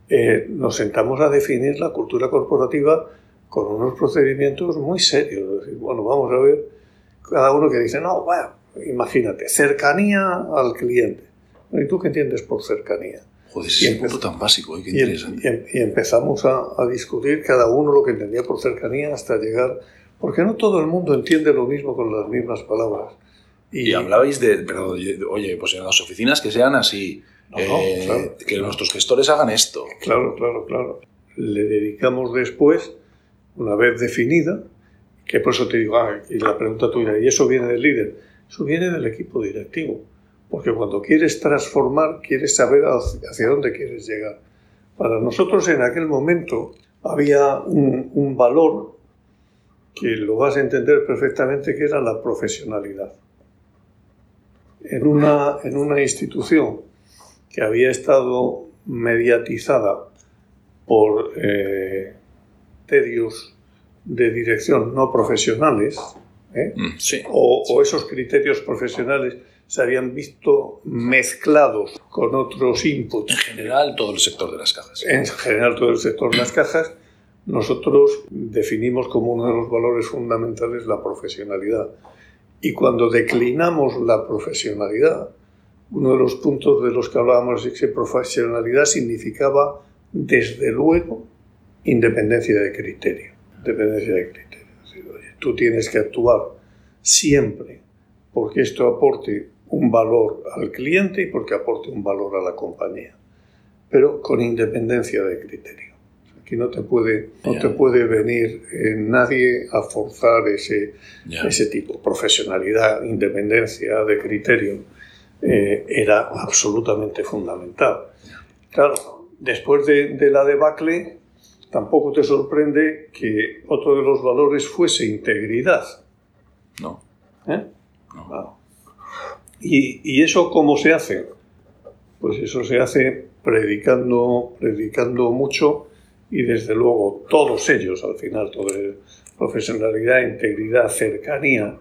Eh, nos sentamos a definir la cultura corporativa con unos procedimientos muy serios. bueno, vamos a ver, cada uno que dice, no, bueno, imagínate, cercanía al cliente. ¿Y tú qué entiendes por cercanía? Joder, es un punto tan básico, ¿eh? qué interesante. Em, y, empezamos a, a, discutir cada uno lo que entendía por cercanía hasta llegar, porque no todo el mundo entiende lo mismo con las mismas palabras. Y, hablabais de, pero, oye, pues en las oficinas que sean así, eh, que nuestros gestores hagan esto. Claro, claro, claro. Le dedicamos después, una vez definida, que por eso te digo, ah, y la pregunta tuya, ¿y eso viene del líder? Eso viene del equipo directivo. Porque cuando quieres transformar, quieres saber hacia dónde quieres llegar. Para nosotros en aquel momento había un, un valor que lo vas a entender perfectamente, que era la profesionalidad en una, en una institución que había estado mediatizada por eh, de dirección no profesionales, ¿eh? mm, o, esos criterios profesionales se habían visto mezclados con otros inputs. En general, todo el sector de las cajas. En general, todo el sector de las cajas. Nosotros definimos como uno de los valores fundamentales la profesionalidad. Y cuando declinamos la profesionalidad, uno de los puntos de los que hablábamos es que profesionalidad significaba, desde luego, independencia de criterio. Dependencia de criterio. tú tienes que actuar siempre porque esto aporte un valor al cliente y porque aporte un valor a la compañía, pero con independencia de criterio. Aquí no te puede, no te puede venir eh, nadie a forzar ese, ese tipo. Profesionalidad, independencia de criterio eh, era absolutamente fundamental. Claro, después de, de, la debacle, tampoco te sorprende que otro de los valores fuese integridad. No. ¿Eh? no. ¿Y, ¿Y eso cómo se hace? Pues eso se hace predicando, predicando mucho y desde luego todos ellos al final, todo profesionalidad, integridad, cercanía,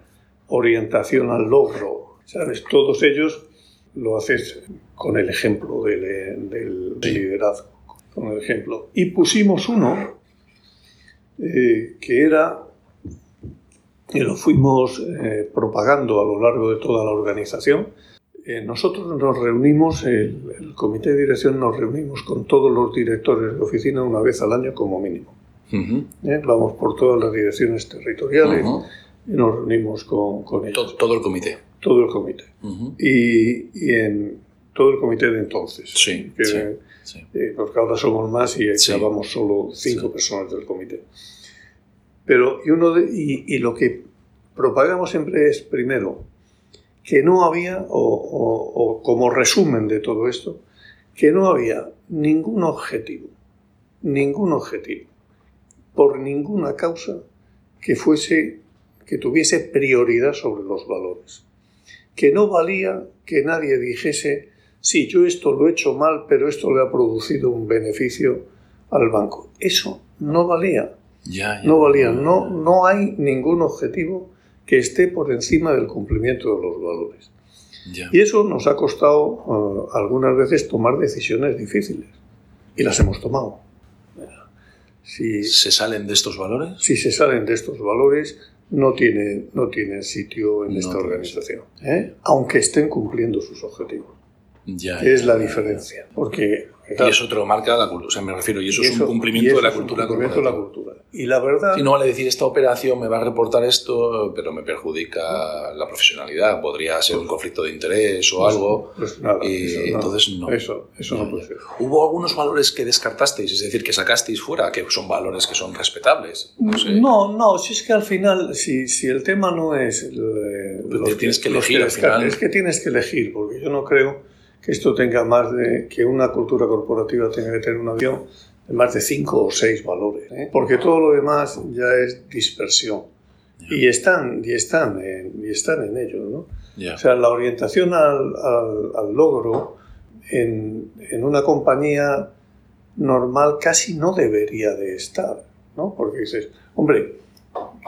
orientación al logro, ¿sabes? Todos ellos lo haces con el ejemplo del, liderazgo, con el ejemplo. Y pusimos uno eh, que era, y lo fuimos eh, propagando a lo largo de toda la organización, eh, nosotros nos reunimos, el, comité de dirección nos reunimos con todos los directores de oficina una vez al año como mínimo. ¿Eh? Vamos por todas las direcciones territoriales, y nos reunimos con, con ellos. Todo, todo el comité. Todo el comité. Y, y en todo el comité de entonces. Sí, que, sí, sí. eh, porque ahora somos más y Sí. acabamos solo cinco personas del comité. Pero y, uno de- y, y lo que propagamos siempre es, primero, que no había, o, o- o como resumen de todo esto, que no había ningún objetivo, ningún objetivo, por ninguna causa que fuese, que tuviese prioridad sobre los valores. Que no valía que nadie dijese, sí, yo esto lo he hecho mal, pero esto le ha producido un beneficio al banco. Eso no valía, Ya, ya. no valía, no, no hay ningún objetivo que esté por encima del cumplimiento de los valores. Y eso nos ha costado eh, algunas veces tomar decisiones difíciles. Y las hemos tomado. Si, ¿Se salen de estos valores? si se salen de estos valores, no tiene, no tiene sitio en No esta organización. ¿eh? Aunque estén cumpliendo sus objetivos. Ya. Es ya, la diferencia. Porque Y eso te lo marca la cultura. O sea, me refiero, y eso y es un cumplimiento de la un cultura cumplimiento de la corporativa. cultura. Y la verdad, Si no vale decir, esta operación me va a reportar esto, pero me perjudica la profesionalidad. Podría ser un conflicto de interés o algo. pues nada, y eso no. entonces no. Eso, eso no puede ser. ¿Hubo algunos valores que descartasteis? Es decir, que sacasteis fuera, que son valores que son respetables. No sé. No, no, si es que al final, si, si el tema no es... el, eh, los tienes que elegir al descartes, final. Es que tienes que elegir, porque yo no creo que esto tenga más de... que una cultura corporativa tenga que tener una visión de más de cinco o seis valores, ¿eh? porque todo lo demás ya es dispersión. Y están, y están, en, y están en ello, ¿no? O sea, la orientación al, al- al logro en, en una compañía normal casi no debería de estar, ¿no? Porque dices, hombre,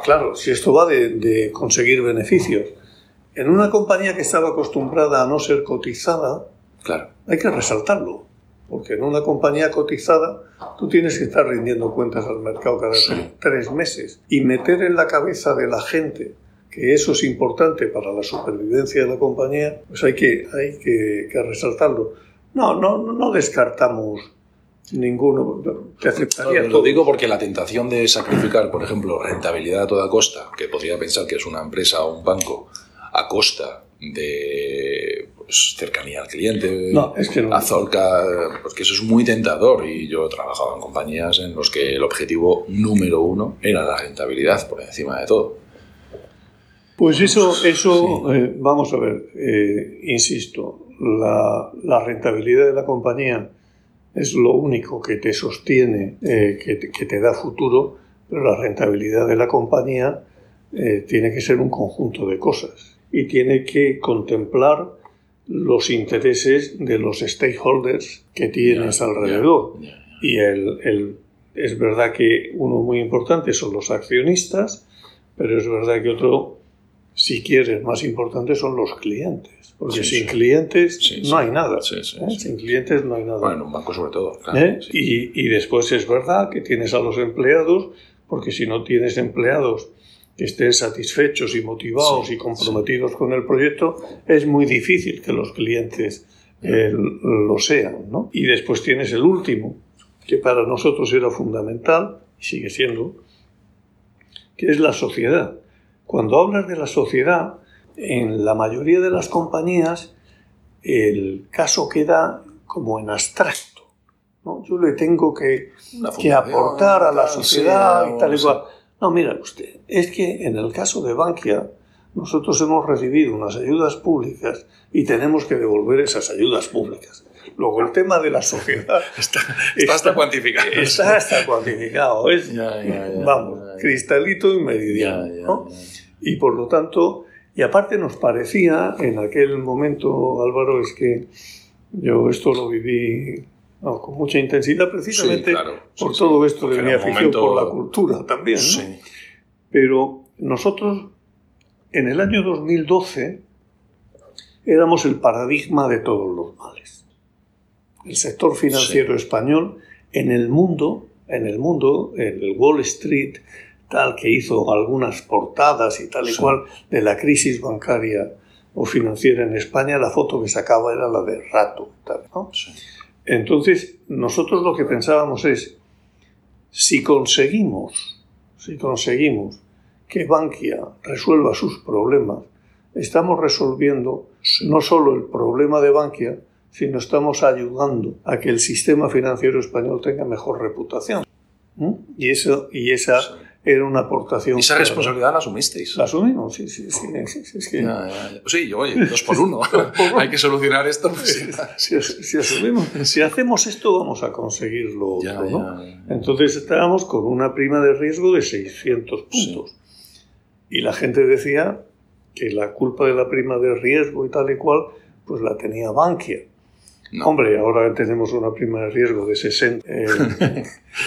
claro, si esto va de, de conseguir beneficios, en una compañía que estaba acostumbrada a no ser cotizada, Claro. hay que resaltarlo, porque en una compañía cotizada tú tienes que estar rindiendo cuentas al mercado cada Sí. tre- tres meses y meter en la cabeza de la gente que eso es importante para la supervivencia de la compañía, pues hay que, hay que, que resaltarlo. No, no, no- descartamos ninguno, te aceptaría No, lo digo porque la tentación de sacrificar, por ejemplo, rentabilidad a toda costa, que podría pensar que es una empresa o un banco, a costa de pues, cercanía al cliente, No, es que no. azorca, porque eso es muy tentador y yo he trabajado en compañías en los que el objetivo número uno era la rentabilidad por encima de todo. Pues eso, eso eh, vamos a ver, eh, insisto, la, la rentabilidad de la compañía es lo único que te sostiene, eh, que, te, que te da futuro, pero la rentabilidad de la compañía tiene que ser un conjunto de cosas y tiene que contemplar los intereses de los stakeholders que tienes alrededor. Y el, el- es verdad que uno muy importante son los accionistas, pero es verdad que otro, si quieres, más importante son los clientes. Porque Sí, sin sí. clientes Sí, no hay nada. ¿eh? Sin clientes no hay nada. Bueno, en un banco sobre todo. claro, ¿Eh? y, y después es verdad que tienes a los empleados, porque si no tienes empleados que estén satisfechos y motivados Sí, y comprometidos con el proyecto, es muy difícil que los clientes eh, lo sean. ¿no? Y después tienes el último, que para nosotros era fundamental y sigue siendo, que es la sociedad. Cuando hablas de la sociedad, en la mayoría de las compañías el caso queda como en abstracto. ¿no? Yo le tengo que, que aportar a la sociedad sí, y tal y cual. No, mira usted, es que en el caso de Bankia nosotros hemos recibido unas ayudas públicas y tenemos que devolver esas ayudas públicas. Luego el tema de la sociedad (laughs) Está, está hasta cuantificado. está hasta cuantificado, es, Ya, ya, ya, vamos, cristalito y meridiano. ¿no? Y por lo tanto, y aparte nos parecía en aquel momento, Álvaro, es que yo esto lo viví no, con mucha intensidad precisamente Sí, claro. por Sí, todo esto de mi afición momento- por la cultura también. ¿no? Pero nosotros, en el año 2012, éramos el paradigma de todos los males. El sector financiero español en el mundo, en el mundo, en el Wall Street, tal que hizo algunas portadas y tal y cual de la crisis bancaria o financiera en España, la foto que sacaba era la de rato. tal, ¿no? Entonces, nosotros lo que pensábamos es, si conseguimos, si conseguimos que Bankia resuelva sus problemas, estamos resolviendo no solo el problema de Bankia, sino estamos ayudando a que el sistema financiero español tenga mejor reputación. ¿Mm? Y, eso, y esa era una aportación. esa responsabilidad la asumisteis? La asumimos, sí, sí, sí. Sí, oye, dos por uno. Hay que solucionar esto. si, asumimos, si hacemos esto, vamos a conseguir lo otro, ¿no? Entonces estábamos con una prima de riesgo de 600 puntos. Y la gente decía que la culpa de la prima de riesgo y tal y cual, pues la tenía Bankia. Hombre, ahora tenemos una prima de riesgo de 60. Eh, (laughs)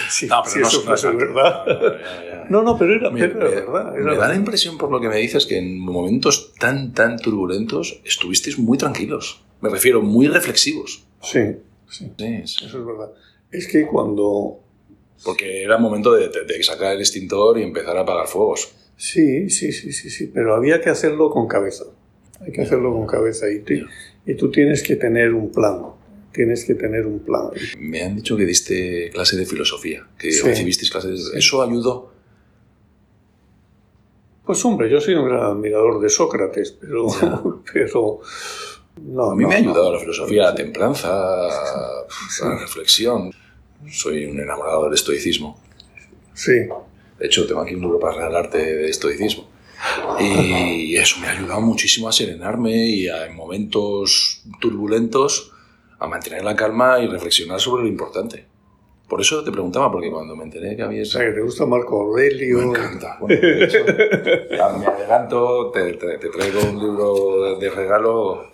sí, no, pero no, eso verdad. No, no, pero era, verdad. me da la impresión, por lo que me dices, que en momentos tan, tan turbulentos estuvisteis muy tranquilos. Me refiero, muy reflexivos. Sí, sí. Eso es verdad. Es que cuando... Porque era momento de, sacar el extintor y empezar a apagar fuegos. Sí, sí, sí, sí, sí. Pero había que hacerlo con cabeza. Hay que hacerlo con cabeza. Y, y tú tienes que tener un plan. Tienes que tener un plan. Me han dicho que diste clase de filosofía, que recibisteis clases de... ¿Eso ayudó? Pues hombre, yo soy un gran admirador de Sócrates, pero... (laughs) pero no, a mí me ha ayudado la filosofía, la templanza, la reflexión. Soy un enamorado del estoicismo. Sí. De hecho, tengo aquí un libro para regalarte de estoicismo. Y eso me ha ayudado muchísimo a serenarme y a, en momentos turbulentos a mantener la calma y reflexionar sobre lo importante. Por eso te preguntaba, porque cuando me enteré que había... O sea, que te gusta Marco Aurelio. Me encanta. Bueno, me adelanto, te, traigo un libro de regalo,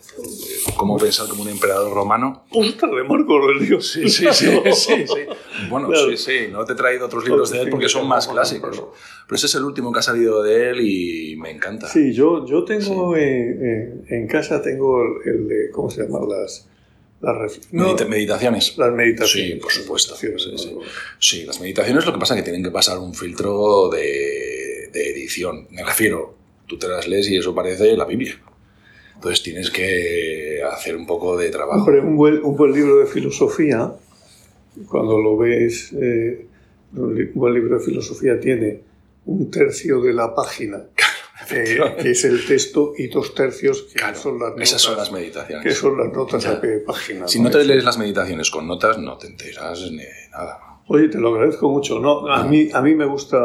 Cómo pensar como un emperador romano. ¡Ostras, de Marco Aurelio! Sí, sí, sí. sí, (laughs) Bueno, sí, sí. No te he traído otros libros de él porque son más clásicos. Pero ese es el último que ha salido de él y me encanta. Sí, yo, yo tengo en casa tengo el de, ¿cómo se llaman las las meditaciones. Las meditaciones. Sí, por supuesto. Sí, las meditaciones lo que pasa es que tienen que pasar un filtro de, edición. Me refiero, tú te las lees y eso parece la Biblia. Entonces tienes que hacer un poco de trabajo. un, buen, un buen libro de filosofía, cuando lo ves, eh, un buen libro de filosofía tiene un tercio de la página (laughs) (laughs) que es el texto, y dos tercios que son las notas. Esas son las meditaciones. Que son las notas a pie de página. Si no, te lees las meditaciones con notas, no te enteras ni nada. Oye, te lo agradezco mucho. No, a, mí, a mí me gusta,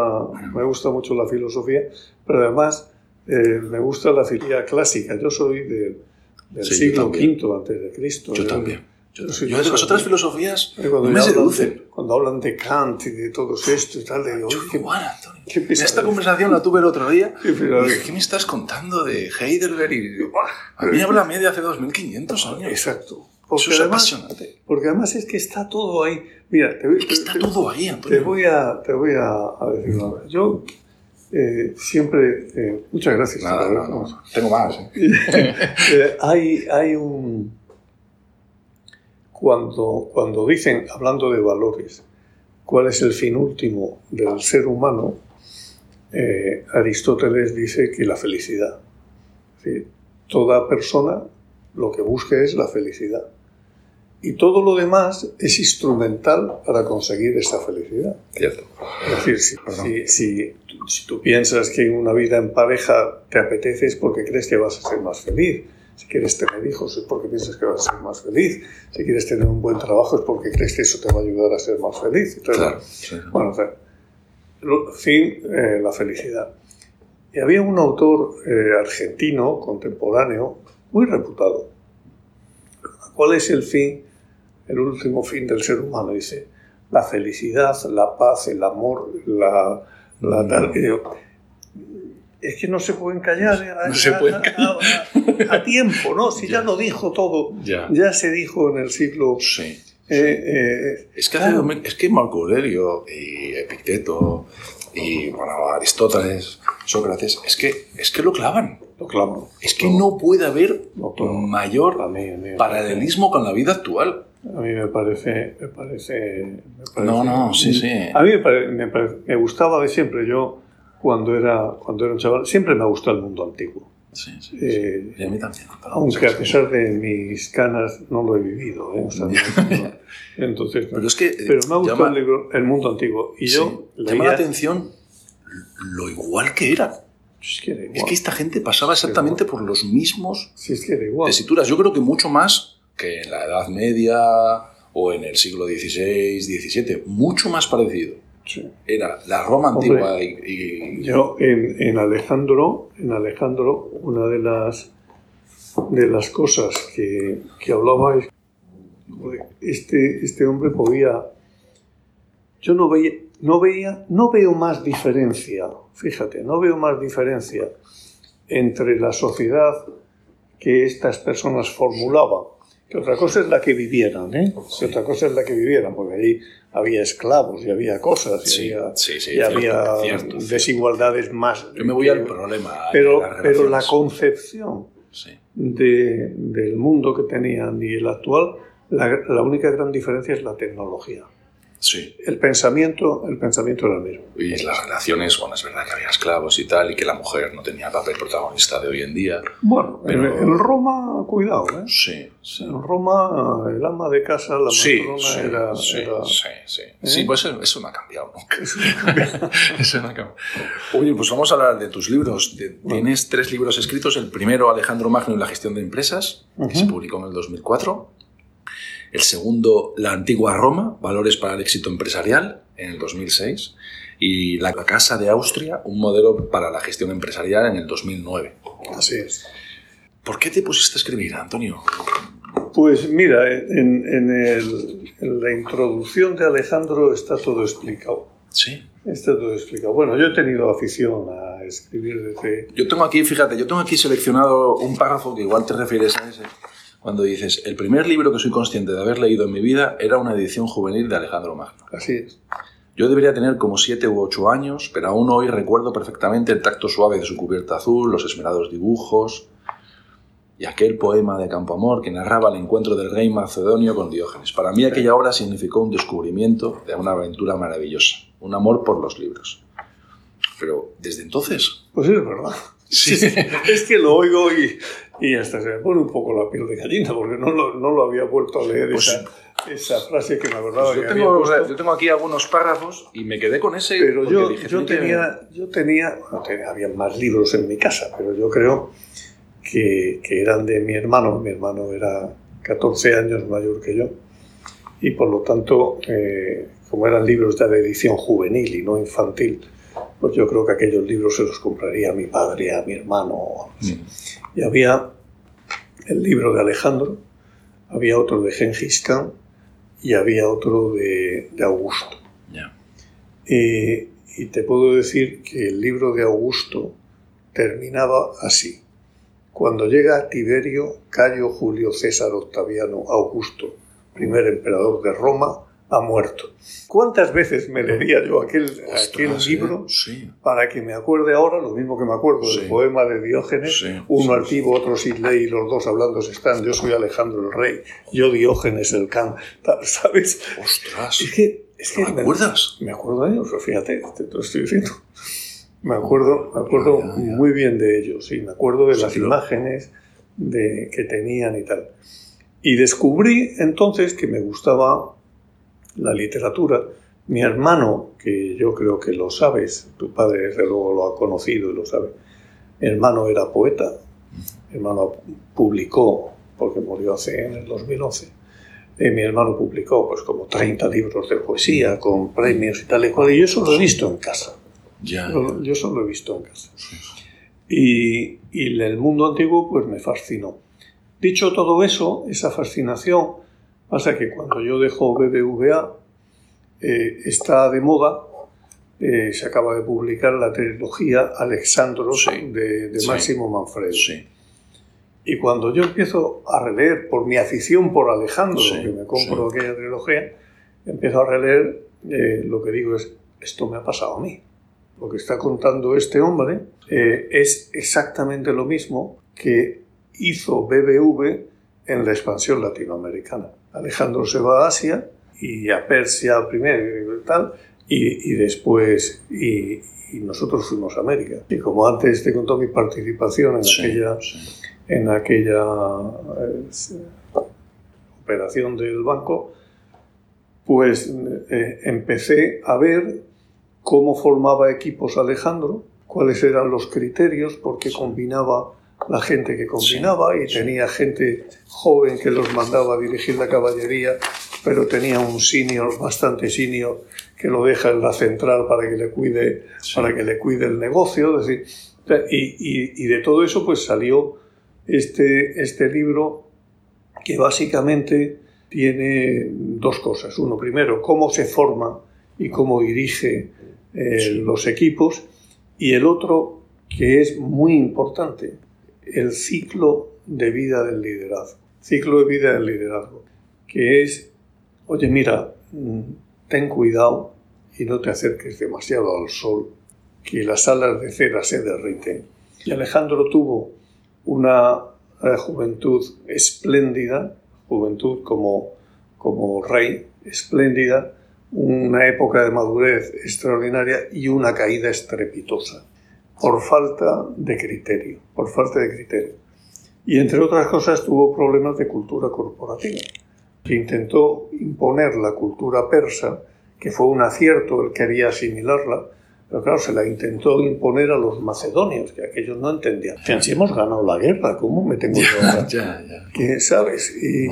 me gusta mucho la filosofía, pero además eh, me gusta la filosofía clásica. Yo soy del siglo V antes de Cristo. Yo también. Yo, yo de las otras filosofías no me seducen. cuando hablan de Kant y de todo esto y tal, digo, qué, bueno, Antonio. Esta conversación la tuve el otro día. (laughs) ¿Qué, ¿Qué me estás contando de Heidelberg? Y, (laughs) a mí habla media hace 2500 años. Exacto. Porque Eso es además, apasionante. Porque además es que está todo ahí. Mira, te, es que está todo ahí, Antonio. Te voy a, te voy a, decir una. Yo eh, siempre... Eh, muchas gracias. Nada, no, no, Tengo más. ¿eh? (laughs) eh hay, hay un cuando, cuando dicen, hablando de valores, cuál es el fin último del ser humano, eh, Aristóteles dice que la felicidad. toda persona lo que busca es la felicidad. Y todo lo demás es instrumental para conseguir esa felicidad. Cierto. Es decir, si, si, si, tú piensas que en una vida en pareja te apetece es porque crees que vas a ser más feliz. Si quieres tener hijos es porque piensas que vas a ser más feliz. Si quieres tener un buen trabajo es porque crees que eso te va a ayudar a ser más feliz. claro, Bueno, o fin, eh, la felicidad. Y había un autor eh, argentino, contemporáneo, muy reputado. ¿Cuál es el fin, el último fin del ser humano? Dice, la felicidad, la paz, el amor, la... la mm es que no se pueden callar, a, no se pueden callar. A, tiempo, ¿no? Si ya. lo dijo todo, ya. se dijo en el siglo... Sí. Eh, eh, es, que es que Marco Aurelio y Epicteto y bueno, Aristóteles, Sócrates, es que, es que lo clavan. Lo clavan. Es que no puede haber mayor paralelismo con la vida actual. A mí me parece, me parece, No, no, sí, sí. A mí me, me gustaba de siempre. Yo cuando era, cuando era un chaval. Siempre me ha gustado el mundo antiguo. Sí, sí, eh, y a mí también. Aunque a pesar de mis canas no lo he vivido. ¿eh? entonces, pero, es que, pero me ha gustado el, mundo antiguo. Y yo llama la atención lo igual que eran. Es que, era igual. Es que esta gente pasaba exactamente por los mismos Sí, es que era igual. tesituras. Yo creo que mucho más que en la Edad Media o en el siglo XVI, XVII. Mucho más parecido. Sí. Era la Roma Hombre, antigua y, y- Yo en, en Alejandro, en Alejandro, una de las de las cosas que, que hablaba es este, este hombre podía. Yo no veía, no veía, no veo más diferencia, fíjate, no veo más diferencia entre la sociedad que estas personas formulaban. Que otra cosa es la que vivieran, ¿eh? Que otra cosa es la que vivieran, porque ahí había esclavos y había cosas y Sí, había, sí, sí, y cierto, había cierto, cierto. desigualdades más. Yo me voy que- al problema. Pero, pero la concepción de- del mundo que tenían y el actual, la, la única gran diferencia es la tecnología. Sí. El pensamiento, el pensamiento era el mismo. Y las relaciones, bueno, es verdad que había esclavos y tal, y que la mujer no tenía el papel protagonista de hoy en día. Bueno, Pero- en, en Roma, cuidado, ¿eh? Sí, sí. En Roma, el ama de casa, la Sí, matrona, sí, era, sí, era- sí, sí. ¿Eh? Sí, pues eso, eso no ha cambiado nunca. eso no ha cambiado. (laughs) Oye, pues vamos a hablar de tus libros. De- Tienes tres libros escritos. El primero, Alejandro Magno y la gestión de empresas, que se publicó en el 2004. El segundo, La antigua Roma, valores para el éxito empresarial, en el 2006. Y La Casa de Austria, un modelo para la gestión empresarial, en el 2009. Así es. ¿Por qué te pusiste a escribir, Antonio? Pues mira, en, en el- en la introducción de Alejandro está todo explicado. Sí. Está todo explicado. Bueno, yo he tenido afición a escribir desde... Yo tengo aquí, fíjate, yo tengo aquí seleccionado un párrafo que igual te refieres a ese, cuando dices, el primer libro que soy consciente de haber leído en mi vida era una edición juvenil de Alejandro Magno. Así es. Yo debería tener como siete u ocho años, pero aún hoy recuerdo perfectamente el tacto suave de su cubierta azul, los esmerados dibujos y aquel poema de Campoamor que narraba el encuentro del rey macedonio con Diógenes. Para mí aquella obra significó un descubrimiento de una aventura maravillosa, un amor por los libros. Pero desde entonces... Pues es verdad. Sí. (laughs) es que lo oigo y, y hasta se me pone un poco la piel de gallina, porque no lo, no lo había vuelto a leer Pues esa, esa frase que me acordaba Pues yo, que tengo, yo tengo aquí algunos párrafos y me quedé con ese. Pero yo, dije, yo "Tiene que- tenía, yo tenía, no tenía, había más libros en mi casa, pero yo creo que, que eran de mi hermano. Mi hermano era 14 años mayor que yo y por lo tanto, eh, como eran libros ya de edición juvenil y no infantil, pues yo creo que aquellos libros se los compraría a mi padre, a mi hermano. así. Mm, Y había el libro de Alejandro, había otro de Gengis Khan y había otro de, de Augusto. y te puedo decir que el libro de Augusto terminaba así. Cuando llega Tiberio, Cayo, Julio, César, Octaviano, Augusto, primer emperador de Roma, ha muerto. ¿Cuántas veces me leería yo aquel, aquel Ostras, libro ¿eh? Sí. para que me acuerde ahora lo mismo que me acuerdo Sí. del poema de Diógenes, Sí, uno sí, altivo, otro sin ley, los dos hablando se están, yo soy Alejandro el rey, yo Diógenes el can, (laughs) ¿sabes? Ostras. Es que... Es que ¿No ¿Te acuerdas? me acuerdo de ellos, fíjate, te lo estoy diciendo. Me acuerdo, me acuerdo Ya, ya. muy bien de ellos y me acuerdo de Sí, las imágenes de, que tenían y tal. Y descubrí entonces que me gustaba la literatura. Mi hermano, que yo creo que lo sabes, tu padre desde luego lo ha conocido y lo sabe, mi hermano era poeta, mi hermano publicó, porque murió hace en el 2011, eh, mi hermano publicó pues como 30 libros de poesía con premios y tal y cual, y yo eso lo he visto en casa. Ya. Yo, yo eso lo he visto en casa. Y, y el mundo antiguo pues me fascinó. Dicho todo eso, esa fascinación, pasa que cuando yo dejo BBVA, eh, está de moda, eh, se acaba de publicar la trilogía Alexandro Sí. de, de Sí. Máximo Manfredo. Sí. Y cuando yo empiezo a releer, por mi afición por Alejandro, que me compro aquella trilogía, empiezo a releer, eh, lo que digo es, esto me ha pasado a mí. Lo que está contando este hombre es exactamente lo mismo que hizo BBV en la expansión latinoamericana. Alejandro se va a Asia y a Persia primero y tal, y, y después, y, y nosotros fuimos a América. Y como antes te contó mi participación en Sí, aquella sí. en aquella eh, operación del banco, pues eh, empecé a ver cómo formaba equipos Alejandro, cuáles eran los criterios, porque combinaba la gente que combinaba y tenía gente joven que los mandaba a dirigir la caballería, pero tenía un senior, bastante senior, que lo deja en la central para que le cuide, para que le cuide el negocio. Es decir, y, y, de todo eso pues salió este, este libro que básicamente tiene dos cosas. Uno, primero, cómo se forma y cómo dirige eh, los equipos. Y el otro, que es muy importante, el ciclo de vida del liderazgo. Ciclo de vida del liderazgo, que es, oye, mira, mm, ten cuidado y no te acerques demasiado al sol, que las alas de cera se derriten. Y Alejandro tuvo una eh, juventud espléndida, juventud como, como rey, espléndida, una época de madurez extraordinaria y una caída estrepitosa por falta de criterio, por falta de criterio. Y entre otras cosas tuvo problemas de cultura corporativa. Intentó imponer la cultura persa, que fue un acierto, él quería asimilarla, pero claro, se la intentó imponer a los macedonios, que aquellos no entendían. Si hemos ganado la guerra, ¿cómo me tengo que ya, ya. ¿Sabes? Y,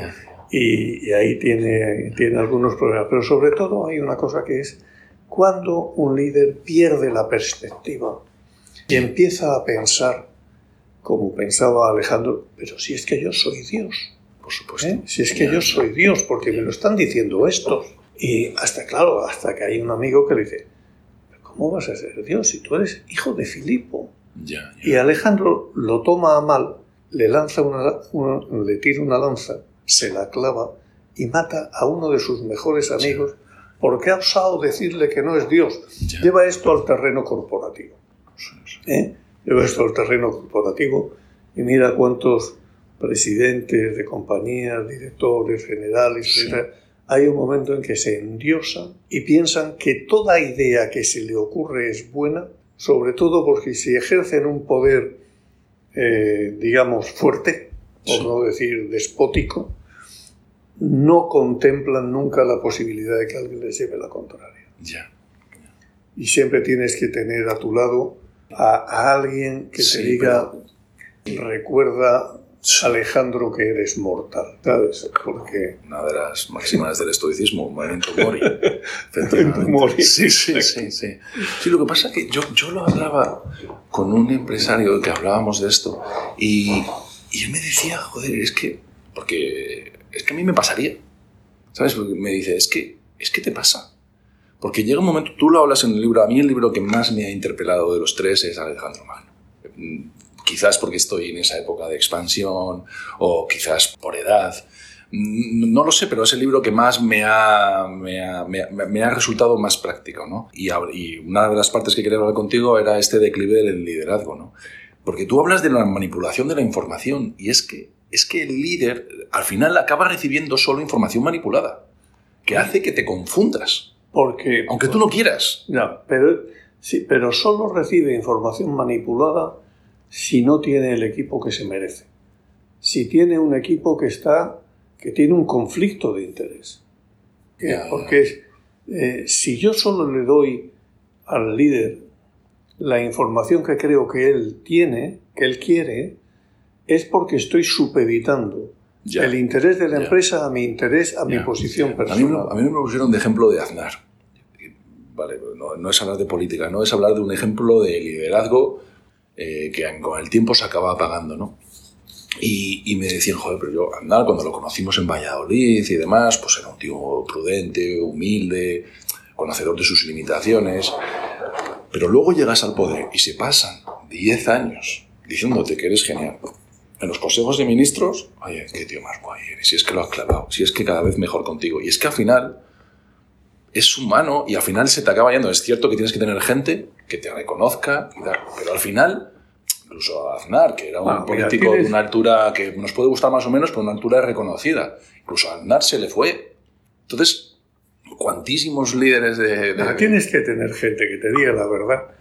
y, ahí tiene, tiene algunos problemas. Pero sobre todo hay una cosa que es cuando un líder pierde la perspectiva y empieza a pensar como pensaba Alejandro, pero si es que yo soy Dios. Por supuesto. ¿Eh? Si es que yo soy Dios, porque me lo están diciendo estos. Y hasta, claro, hasta que hay un amigo que le dice, ¿cómo vas a ser Dios si tú eres hijo de Filipo? Y Alejandro lo toma a mal, le lanza una, le tira una lanza, se la clava y mata a uno de sus mejores amigos porque ha osado decirle que no es Dios. Lleva esto al terreno corporativo. ¿Eh? Esto al terreno corporativo y mira cuántos presidentes de compañías, directores, generales, hay un momento en que se endiosan y piensan que toda idea que se le ocurre es buena, sobre todo porque si ejercen un poder, eh, digamos, fuerte, por no decir despótico, no contemplan nunca la posibilidad de que alguien les lleve la contraria. Ya. Y siempre tienes que tener a tu lado a, alguien que te diga, recuerda Alejandro que eres mortal, ¿sabes? Porque... Una de las máximas del estoicismo, momento mori. (laughs) mori. Sí, sí, sí, sí. Sí, lo que pasa es que yo, yo lo hablaba con un empresario que hablábamos de esto y, y él me decía, joder, es que... Porque es que a mí me pasaría. ¿Sabes? Porque me dice, es que, es que te pasa. Porque llega un momento, tú lo hablas en el libro, a mí el libro que más me ha interpelado de los tres es Alejandro Magno. Mm, quizás porque estoy en esa época de expansión o quizás por edad. Mm, no lo sé, pero es el libro que más me ha, me ha, me ha, resultado más práctico. ¿no? Y, y, una de las partes que quería hablar contigo era este declive del liderazgo. ¿no? Porque tú hablas de la manipulación de la información y es que, es que el líder al final acaba recibiendo solo información manipulada, que hace que te confundas. Porque, Aunque tú no quieras. No, pero, sí, pero solo recibe información manipulada si no tiene el equipo que se merece. Si tiene un equipo que está que tiene un conflicto de interés. Porque eh, si yo solo le doy al líder la información que creo que él tiene, que él quiere, es porque estoy supeditando el interés de la empresa a mi interés, a mi posición personal. A mí, me pusieron de ejemplo de Aznar. Vale, no, es hablar de política, no es hablar de un ejemplo de liderazgo eh, que con el tiempo se acaba apagando, ¿no? Y, me decían, joder, pero yo, Aznar, cuando lo conocimos en Valladolid y demás, pues era un tío prudente, humilde, conocedor de sus limitaciones. Pero luego llegas al poder y se pasan 10 años diciéndote que eres genial, en los consejos de ministros, oye, qué tío más guay eres, si es que lo has clavado, si es que cada vez mejor contigo. Y es que al final es humano y al final se te acaba yendo. Es cierto que tienes que tener gente que te reconozca, pero al final, incluso Aznar, que era un ah, político de una altura que nos puede gustar más o menos, pero una altura reconocida, incluso a Aznar se le fue. Entonces, cuantísimos líderes de, Tienes que tener gente que te diga la verdad.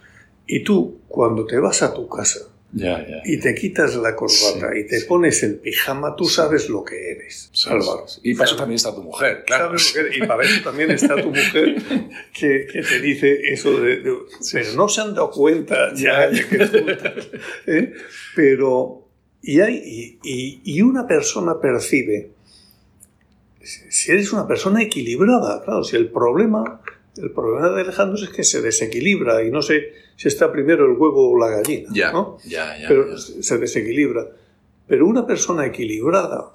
Y tú, cuando te vas a tu casa, y te quitas la corbata y te pones el pijama, tú sabes lo que eres, Álvaro. Y para eso también está tu mujer, claro. Y para eso también está tu mujer (laughs) que, que te dice eso de, Pero no se han dado cuenta ya de que ¿eh? Pero... Y, hay, y, y una persona percibe si eres una persona equilibrada, claro, si el problema, el problema de Alejandro es que se desequilibra y no sé si está primero el huevo o la gallina, ya, ¿no? Ya, ya, Pero se desequilibra. Pero una persona equilibrada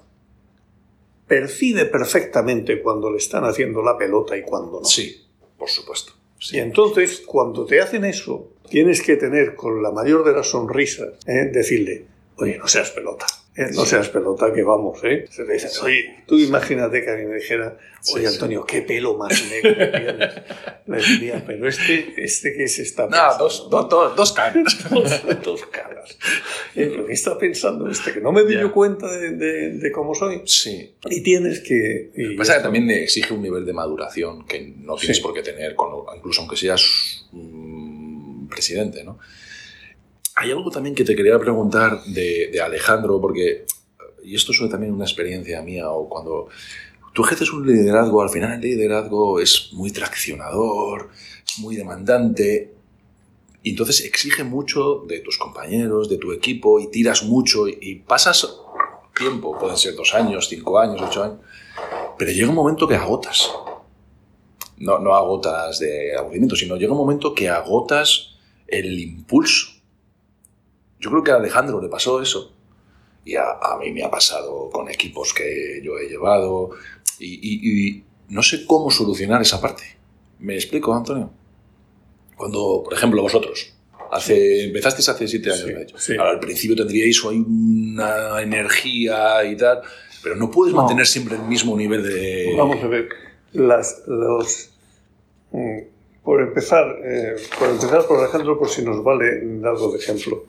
percibe perfectamente cuando le están haciendo la pelota y cuando no. Sí, por supuesto. Y entonces, cuando te hacen eso, tienes que tener con la mayor de las sonrisas, ¿eh? decirle, oye, no seas pelota. Eh, no seas pelota, que vamos, ¿eh? Se te dice, oye, tú imagínate que a mí me dijera, oye, Antonio, qué pelo más negro tienes. (laughs) Le diría, pero este, este que se está pensando. No, dos, dos, dos, dos caras. (laughs) dos, caras. Eh, ¿Qué está pensando este? Que no me doy yo cuenta de, de, de, cómo soy. Sí. Y tienes que... Y Lo que pasa es que también exige un nivel de maduración que no tienes sí. por qué tener, con, incluso aunque seas un presidente, ¿no? Hay algo también que te quería preguntar de, de, Alejandro, porque, y esto es también una experiencia mía, o cuando tú ejerces un liderazgo, al final el liderazgo es muy traccionador, muy demandante, y entonces exige mucho de tus compañeros, de tu equipo, y tiras mucho, y, y pasas tiempo, pueden ser dos años, cinco años, ocho años, pero llega un momento que agotas. No, no agotas de aburrimiento, sino llega un momento que agotas el impulso yo creo que a Alejandro le pasó eso. Y a, a mí me ha pasado con equipos que yo he llevado. Y, y, y, no sé cómo solucionar esa parte. ¿Me explico, Antonio? Cuando, por ejemplo, vosotros, hace, empezasteis hace siete años, Sí, de hecho. sí. Ahora, al principio tendríais ahí una energía y tal, pero no puedes No. mantener siempre el mismo nivel de... Vamos a ver, las, los, mm, por empezar, eh, por empezar por Alejandro, por si nos vale algo de ejemplo.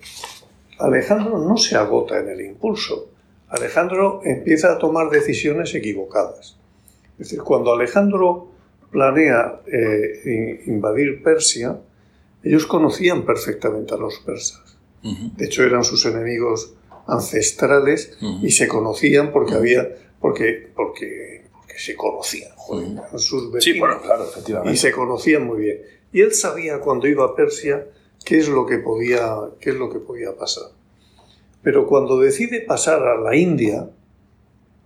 Alejandro no se agota en el impulso. Alejandro empieza a tomar decisiones equivocadas. Es decir, cuando Alejandro planea eh, in- invadir Persia, ellos conocían perfectamente a los persas. De hecho, eran sus enemigos ancestrales y se conocían porque había porque porque porque se conocían joder, sus vecinos Sí, bueno, claro, y efectivamente. se conocían muy bien y él sabía cuando iba a Persia qué es lo que podía qué es lo que podía pasar. Pero cuando decide pasar a la India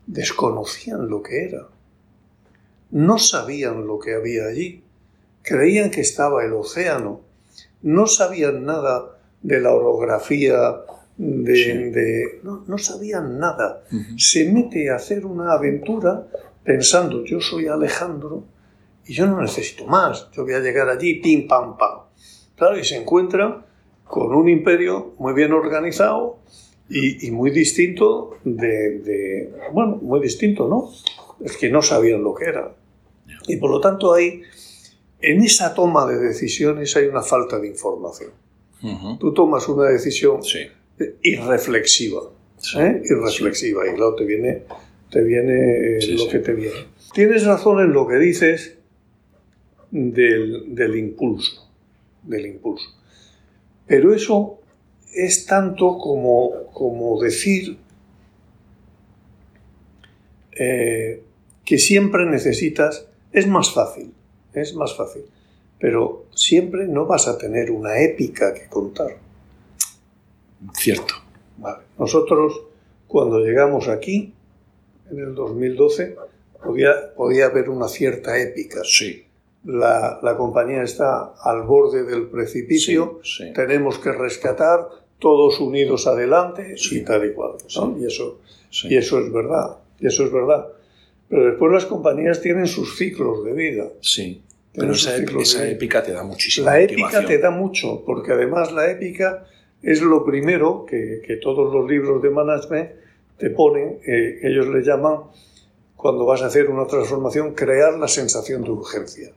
desconocían lo que era. No sabían lo que había allí. Creían que estaba el océano. No sabían nada de la orografía de, Sí. de- no, no sabían nada. Se mete a hacer una aventura pensando yo soy Alejandro y yo no necesito más, yo voy a llegar allí, pim, pam, pam. Claro, y se encuentra con un imperio muy bien organizado y, y muy distinto de, de- bueno, muy distinto, ¿no? Es que no sabían lo que era. Y por lo tanto hay, en esa toma de decisiones hay una falta de información. Tú tomas una decisión Sí. irreflexiva. Sí. ¿eh? irreflexiva y claro, te viene, te viene eh, lo que te viene. Tienes razón en lo que dices del, del impulso, del impulso. Pero eso es tanto como, como decir eh, que siempre necesitas, es más fácil, es más fácil, pero siempre no vas a tener una épica que contar. Cierto. Vale. Nosotros, cuando llegamos aquí, en el 2012, podía, podía haber una cierta épica. Sí. La, la compañía está al borde del precipicio, Sí, sí. tenemos que rescatar, todos unidos adelante Sí. y tal y cual. Y, eso, y eso es verdad, y eso es verdad. Pero después las compañías tienen sus ciclos de vida. Sí. Pero esa, esa épica te da muchísima La épica te da mucho, porque además la épica es lo primero que, que todos los libros de management te ponen, eh, ellos le llaman, cuando vas a hacer una transformación, crear la sensación de urgencia.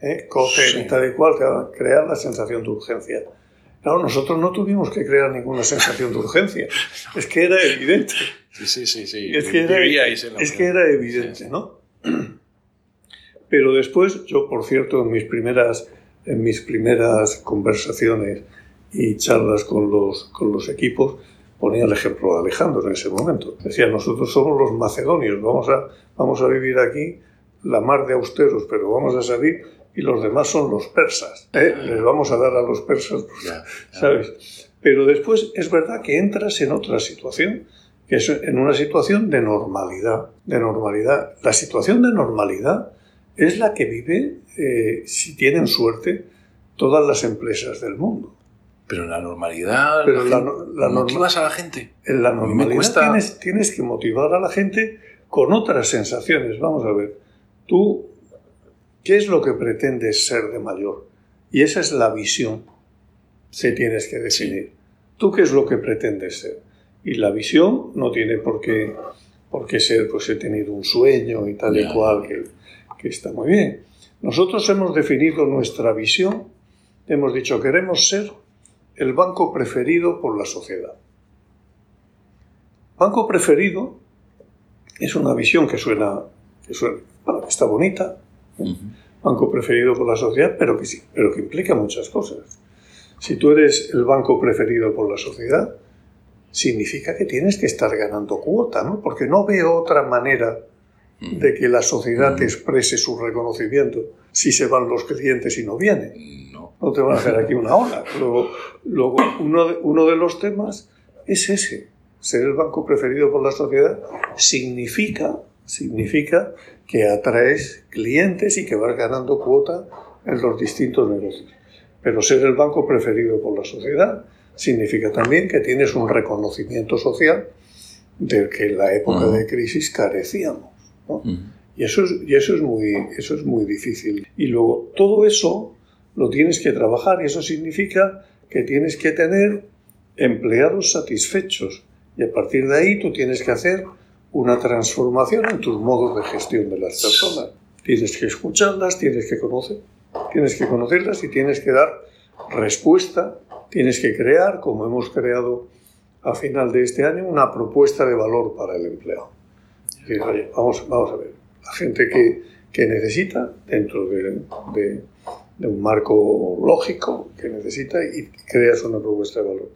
¿Eh? Coger Sí. y tal y cual, crear- la sensación de urgencia. Claro, nosotros no tuvimos que crear ninguna sensación de urgencia. Es que era evidente. Sí, sí, sí. sí. Que era, es que era evidente, ¿no? Pero después, yo, por cierto, en mis primeras, en mis primeras conversaciones y charlas con los, con los equipos, ponía el ejemplo de Alejandro en ese momento. Decía, nosotros somos los macedonios, vamos a, vamos a vivir aquí la mar de austeros, pero vamos a salir y los demás son los persas. ¿eh? Les vamos a dar a los persas, ¿sabes? Pero después es verdad que entras en otra situación, que es en una situación de normalidad. De normalidad. La situación de normalidad es la que vive, eh, si tienen suerte, todas las empresas del mundo. Pero en la normalidad, Pero la, motivas a la gente. En la normalidad tienes, tienes que motivar a la gente con otras sensaciones. Vamos a ver, tú, ¿qué es lo que pretendes ser de mayor? Y esa es la visión que tienes que definir. ¿Tú qué es lo que pretendes ser? Y la visión no tiene por qué, por qué ser, pues he tenido un sueño y tal y cual, que, que está muy bien. Nosotros hemos definido nuestra visión, hemos dicho queremos ser el banco preferido por la sociedad. Banco preferido es una visión que suena, que está bonita, banco preferido por la sociedad, pero que, sí, pero que implica muchas cosas. Si tú eres el banco preferido por la sociedad, significa que tienes que estar ganando cuota, ¿no? Porque no veo otra manera de que la sociedad te exprese su reconocimiento si se van los clientes y no vienen no te van a hacer aquí una ola. Luego, luego uno, de, uno de los temas es ese. Ser el banco preferido por la sociedad significa, significa que atraes clientes y que vas ganando cuota en los distintos negocios. Pero ser el banco preferido por la sociedad significa también que tienes un reconocimiento social del que en la época de crisis carecíamos. Y, eso es, y eso, es muy, eso es muy difícil. Y luego todo eso lo tienes que trabajar y eso significa que tienes que tener empleados satisfechos y a partir de ahí tú tienes que hacer una transformación en tus modos de gestión de las personas. Tienes que escucharlas, tienes que conocer, tienes que conocerlas y tienes que dar respuesta, tienes que crear, como hemos creado a final de este año, una propuesta de valor para el empleado. vamos, vamos a ver, la gente que, que necesita dentro de de un marco lógico que necesita y creas una propuesta de valor.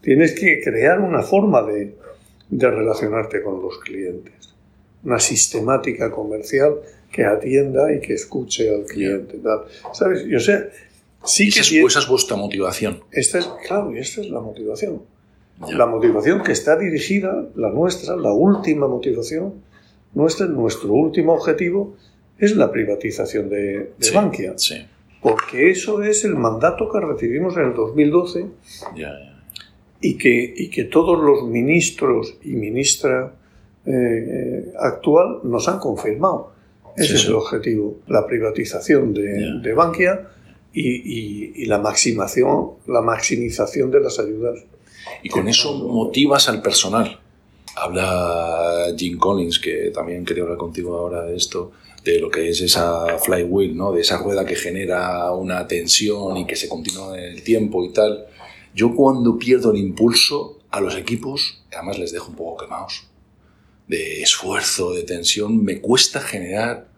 Tienes que crear una forma de, de relacionarte con los clientes, una sistemática comercial que atienda y que escuche al cliente. ¿Sabes? Yo sé, sí que esa, es vuestra motivación. Esta es, claro, y esta es la motivación. La motivación que está dirigida, la nuestra, la última motivación nuestra, nuestro último objetivo es la privatización de, de Bankia. Sí porque eso es el mandato que recibimos en el 2012 Y, que, y que todos los ministros y ministra eh, actual nos han confirmado. Ese es el objetivo, la privatización de, de Bankia y, y, la, maximación, la maximización de las ayudas. Y con eso motivas al personal. Habla Jim Collins, que también quería hablar contigo ahora de esto, de lo que es esa flywheel, ¿no? de esa rueda que genera una tensión y que se continúa en el tiempo y tal. Yo cuando pierdo el impulso a los equipos, además les dejo un poco quemados, de esfuerzo, de tensión, me cuesta generar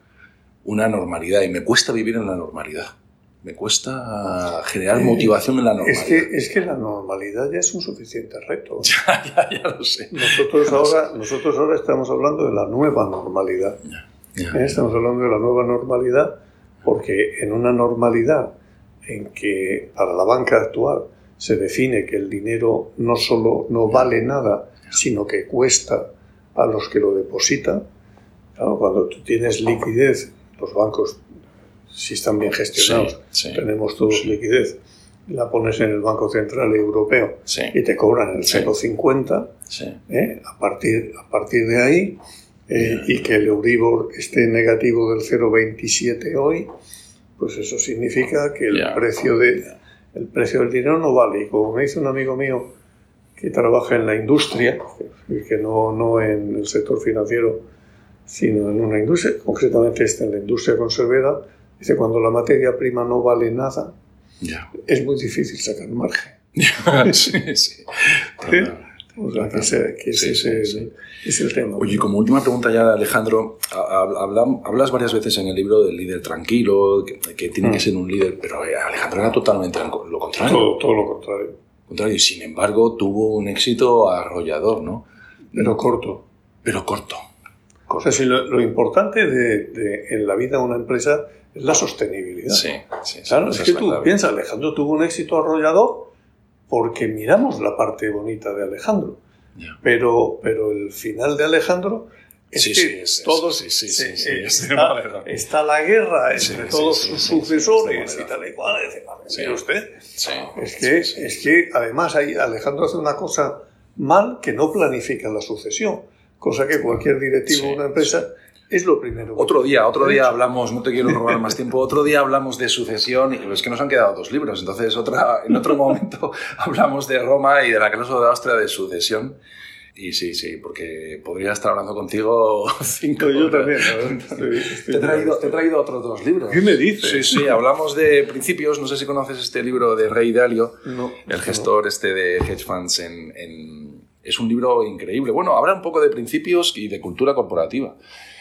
una normalidad y me cuesta vivir en la normalidad. Me cuesta generar eh, motivación en la normalidad. Es que, es que la normalidad ya es un suficiente reto. (laughs) ya, ya, ya lo sé. Nosotros, ahora, nosotros ahora estamos hablando de la nueva normalidad. ¿Eh? Estamos hablando de la nueva normalidad porque en una normalidad en que para la banca actual se define que el dinero no solo no vale nada, sino que cuesta a los que lo depositan. cuando tú tienes liquidez, los bancos, si están bien gestionados, tenemos todos liquidez, la pones en el Banco Central Europeo y te cobran el 0,50, ¿eh? a, partir, a partir de ahí eh, y que el Euribor esté negativo del 0,27 hoy, pues eso significa que el, precio de, el precio del dinero no vale. Y como me dice un amigo mío que trabaja en la industria, y que no, no en el sector financiero, sino en una industria, concretamente está en la industria conservera, dice cuando la materia prima no vale nada, es muy difícil sacar margen. (laughs) sí, sí. (laughs) O sea, que, ese, que ese Sí, es, el, es el tema. Oye, como última pregunta ya, Alejandro, ha- ha- habla- hablas varias veces en el libro del líder tranquilo, que, que tiene Mm. que ser un líder, pero eh, Alejandro era totalmente lo contrario. todo, todo lo contrario. contrario. Sin embargo, tuvo un éxito arrollador, ¿no? Pero corto. Pero corto. O sea, si lo, lo importante de, de- en la vida de una empresa es la sostenibilidad. Sí, sí, sí, Claro, es que tú piensas, Alejandro tuvo un éxito arrollador porque miramos la parte bonita de Alejandro. Pero, pero el final de Alejandro es Sí, que sí, es- todos sí, sí, sí, sí, eh, es- está, está la guerra entre todos sus sucesores y tal y cual. Dice, "Madre Sí. mía, usted? Sí, Es que, es que además ahí Alejandro hace una cosa mal que no planifica la sucesión, cosa que cualquier directivo de una empresa es lo primero. Otro día, otro día hablamos, no te quiero robar más tiempo, otro día hablamos de sucesión, y es que nos han quedado dos libros, entonces otra, en otro momento (laughs) hablamos de Roma y de la cláusula de Austria de sucesión. Y sí, sí, porque podría estar hablando contigo (laughs) cinco yo horas. también. estoy- estoy Te he, traído, te he traído otros dos libros. ¿Qué me dices? Sí, sí, hablamos de principios, no sé si conoces este libro de Rey Dalio, No, el gestor este de hedge funds en, en- es un libro increíble. Bueno, habla un poco de principios y de cultura corporativa.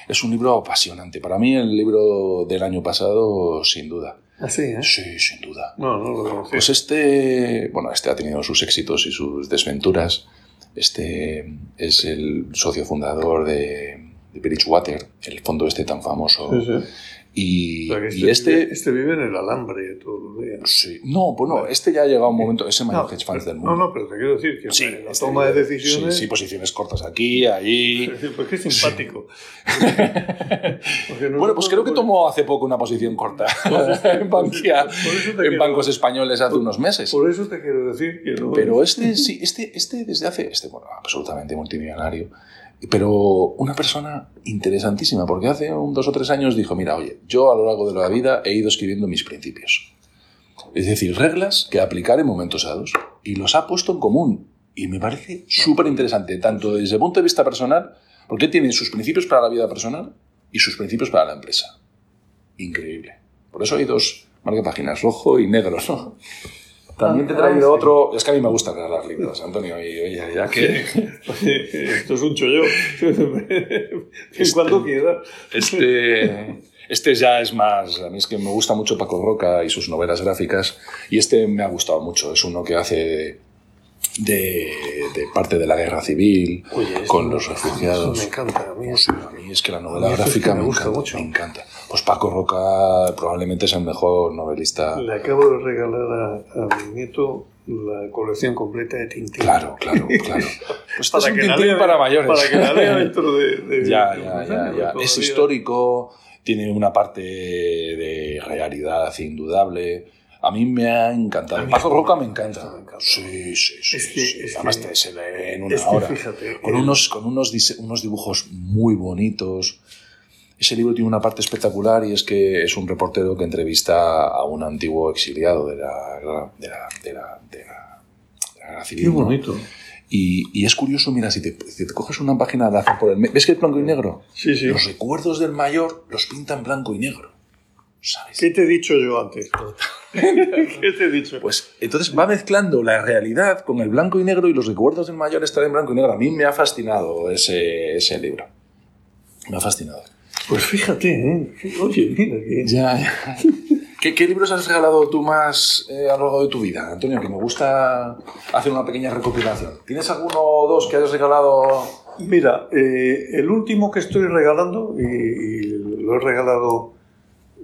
Es un libro apasionante. Para mí el libro del año pasado, sin duda. no. Así, ¿eh? Sí, sin duda. No, no lo conocí. Pues este, bueno, este ha tenido sus éxitos y sus desventuras. Este es el socio fundador de, de Bridgewater, el fondo este tan famoso. Sí, sí. Y, que y este... Vive, este vive en el alambre todos los días. Sí. No, bueno, este ya ha llegado un momento, es el mayor hedge funds del mundo. No, no, pero te quiero decir que Sí, hombre, la este toma de vídeo- decisiones. Sí, sí, posiciones cortas aquí, allí. (laughs) Pues qué simpático. (laughs) Porque Bueno, pues creo que nosotros, tomó hace poco una posición corta (laughs) en, por te en quiero- bancos españoles hace unos meses. Por eso te quiero decir que no. Pero este sí, este, este desde hace, este, bueno, absolutamente multimillonario, pero una persona interesantísima, porque hace un dos o tres años dijo, mira, oye, yo a lo largo de la vida he ido escribiendo mis principios. Es decir, reglas que aplicar en momentos dados. Y los ha puesto en común. Y me parece súper interesante, tanto desde el punto de vista personal, porque tiene sus principios para la vida personal y sus principios para la empresa. Increíble. Por eso hay dos marcapáginas, rojo y negro, ¿no? También te he Ah, traído otro. Es que a mí me gusta regalar libros, Antonio. Y oye, ya que. Esto es un chollo. (laughs) Cuando quiera. Este, este ya es más. A mí es que me gusta mucho Paco Roca y sus novelas gráficas. Y este me ha gustado mucho. Es uno que hace de, de parte de la guerra civil Oye, con los refugiados. me encanta. A mí Sí, a mí es que la novela es gráfica que me me, gusta encanta, mucho. me encanta. Pues Paco Roca probablemente es el mejor novelista. Le acabo de regalar a, a mi nieto la colección completa de Tintín. Claro, claro, (laughs) claro. Pues este es un la Tintín lea- para mayores. Para que la lea (laughs) dentro de. de- Ya, de ya, ya, ya. Es histórico, tiene una parte de realidad indudable. A mí me ha encantado. Paco Roca me- encanta. me encanta. Sí, sí, sí. Es que- sí. es Además que- te se lee en una Es que hora. fíjate. Con el- unos, con unos, unos dibujos muy bonitos. Ese libro tiene una parte espectacular y es que es un reportero que entrevista a un antiguo exiliado de la, de la, de la, de la, de la guerra civil. Qué ¿no? bonito. Y, y es curioso, mira, si te, si te coges una página de por el ¿Ves que es blanco y negro? Sí, sí. Los recuerdos del mayor los pinta en blanco y negro. ¿Sabes? ¿Qué te he dicho yo antes? (laughs) ¿Qué te he dicho? Pues entonces va mezclando la realidad con el blanco y negro y los recuerdos del mayor están en blanco y negro. A mí me ha fascinado ese, ese libro. Me ha fascinado. Pues fíjate, ¿eh? Oye, mira que... Ya, ya. (laughs) ¿Qué, qué libros has regalado tú más eh, a lo largo de tu vida, Antonio? Que me gusta hacer una pequeña recopilación. ¿Tienes alguno o dos que hayas regalado? Mira, eh, el último que estoy regalando, y, y lo he regalado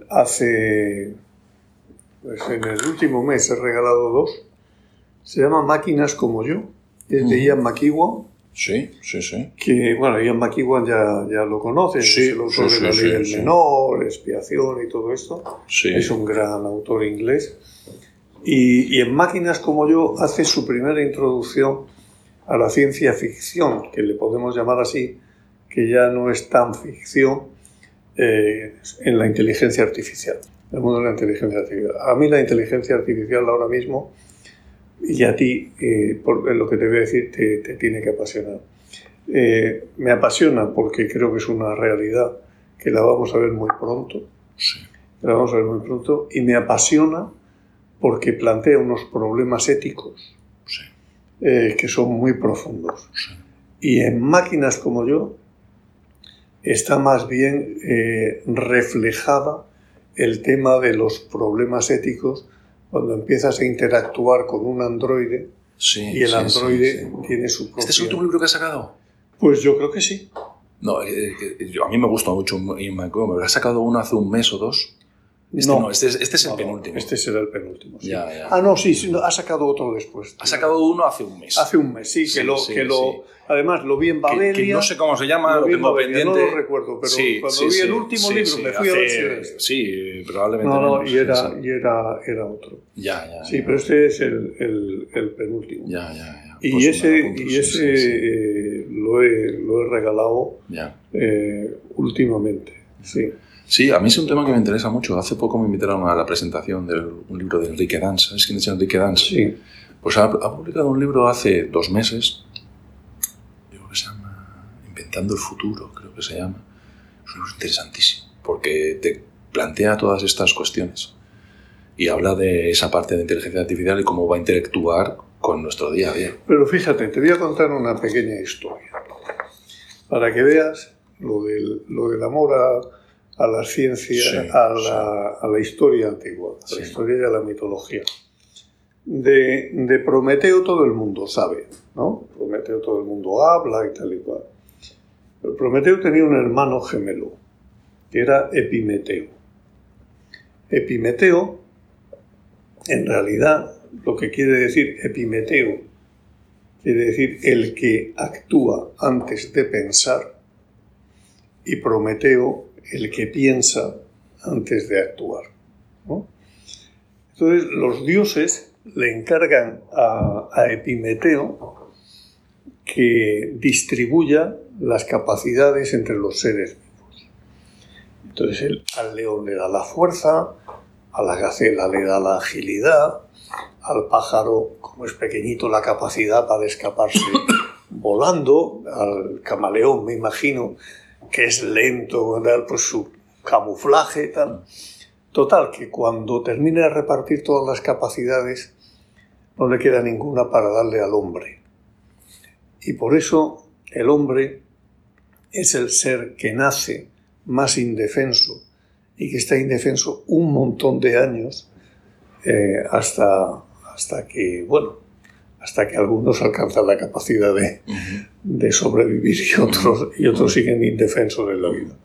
hace... Pues en el último mes he regalado dos. Se llama Máquinas como yo. Es de. Ian McEwan, Sí, sí, sí. que, bueno, Ian McEwan ya, ya lo conoces, Sí, es el autor sí, de La sí, Ley del. Menor, Expiación y todo esto. sí. Es un gran autor inglés. Y, y en Máquinas como yo hace su primera introducción a la ciencia ficción, que le podemos llamar así, que ya no es tan ficción eh, en la inteligencia artificial, el mundo de la inteligencia artificial. A mí la inteligencia artificial ahora mismo, y a ti, eh, por lo que te voy a decir, te, te tiene que apasionar. Eh, me apasiona porque creo que es una realidad que la vamos a ver muy pronto sí. la vamos a ver muy pronto, y me apasiona porque plantea unos problemas éticos sí. eh, que son muy profundos. Y en máquinas como yo está más bien eh, reflejada el tema de los problemas éticos cuando empiezas a interactuar con un androide y el androide tiene su propio... ¿Este es el último libro que has sacado? Pues yo creo que sí. No, eh, a mí me gusta mucho me, me ha sacado uno hace un mes o dos este no, este, es, este es el penúltimo. Este será el penúltimo. Ah, no, sí, sí ha sacado otro después. Ha sacado uno hace un mes. Hace un mes, sí, que lo, que lo además lo vi en Babelia. Que, no sé cómo se llama, lo, tengo pendiente. No lo recuerdo, pero cuando vi el último libro me fui a ver si era este. Sí, probablemente. No, no, y, era, y era, era otro. Ya, ya. Sí, pero este es el, el, el penúltimo. Ya, ya, ya. Y pues ese, y ese eh, lo, he, lo he regalado eh, últimamente, sí. Sí, a mí es un tema que me interesa mucho. Hace poco me invitaron a la presentación de un libro de Enrique Dans. ¿Sabes quién es Enrique Dans? Sí. Pues ha, publicado un libro hace dos meses, creo que se llama Inventando el Futuro, creo que se llama. Es un libro interesantísimo, porque te plantea todas estas cuestiones y habla de esa parte de inteligencia artificial y cómo va a interactuar con nuestro día a día. Pero fíjate, te voy a contar una pequeña historia, para que veas lo del, lo del amor a a la ciencia, a, la, a, la, historia antigua, a la historia y a la mitología. De, de, Prometeo todo el mundo sabe, ¿no? Prometeo todo el mundo habla y tal y cual. Pero Prometeo tenía un hermano gemelo, que era Epimeteo. Epimeteo, en realidad, lo que quiere decir Epimeteo, quiere decir el que actúa antes de pensar, y Prometeo el que piensa antes de actuar. Entonces los dioses le encargan a, Epimeteo que distribuya las capacidades entre los seres vivos. Entonces al león le da la fuerza, a la gacela le da la agilidad, al pájaro, como es pequeñito, la capacidad para escaparse (coughs) volando, al camaleón, me imagino, que es lento, pues su camuflaje, tal. Total, que cuando termine de repartir todas las capacidades, no le queda ninguna para darle al hombre. Y por eso el hombre es el ser que nace más indefenso y que está indefenso un montón de años eh, hasta, hasta que, bueno, hasta que algunos alcanzan la capacidad de, sobrevivir y otros, y otros siguen indefensos en la vida.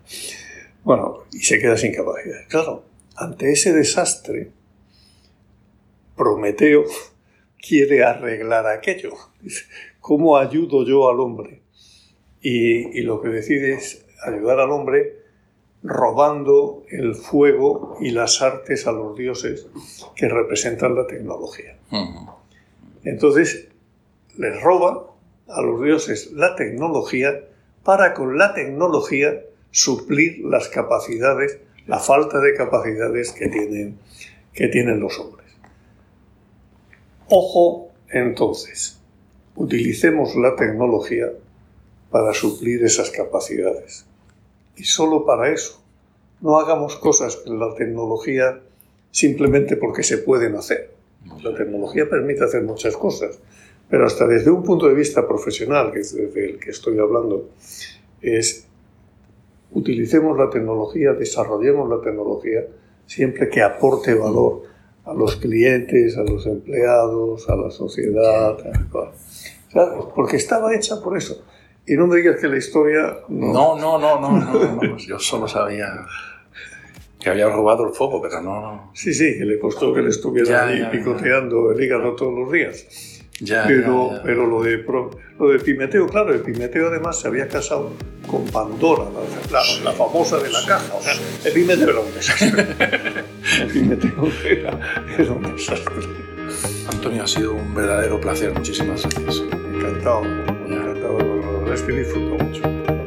Bueno, y se queda sin capacidad. Claro, ante ese desastre, Prometeo (laughs) quiere arreglar aquello. ¿Cómo ayudo yo al hombre? Y, y, lo que decide es ayudar al hombre robando el fuego y las artes a los dioses que representan la tecnología. Entonces les roba a los dioses la tecnología para con la tecnología suplir las capacidades, la falta de capacidades que tienen, que tienen los hombres. Ojo, entonces, utilicemos la tecnología para suplir esas capacidades. Y solo para eso. No hagamos cosas con la tecnología simplemente porque se pueden hacer. La tecnología permite hacer muchas cosas, pero hasta desde un punto de vista profesional, que es desde el que estoy hablando, es utilicemos la tecnología, desarrollemos la tecnología siempre que aporte valor a los clientes, a los empleados, a la sociedad, porque estaba hecha por eso. Y no me digas que la historia... No, no, no, no, no, no, yo solo sabía que había robado el fuego, pero no, Sí, sí, que le costó que le estuviera ahí picoteando el hígado todos los días. Ya, pero, pero lo de, lo de Epimeteo, claro, Epimeteo además se había casado con Pandora, la, la famosa de la caja. O sea, Epimeteo era un desastre. (laughs) Epimeteo era, era un desastre. Antonio, ha sido un verdadero placer. Muchísimas gracias. Encantado, encantado. Es que disfruto mucho.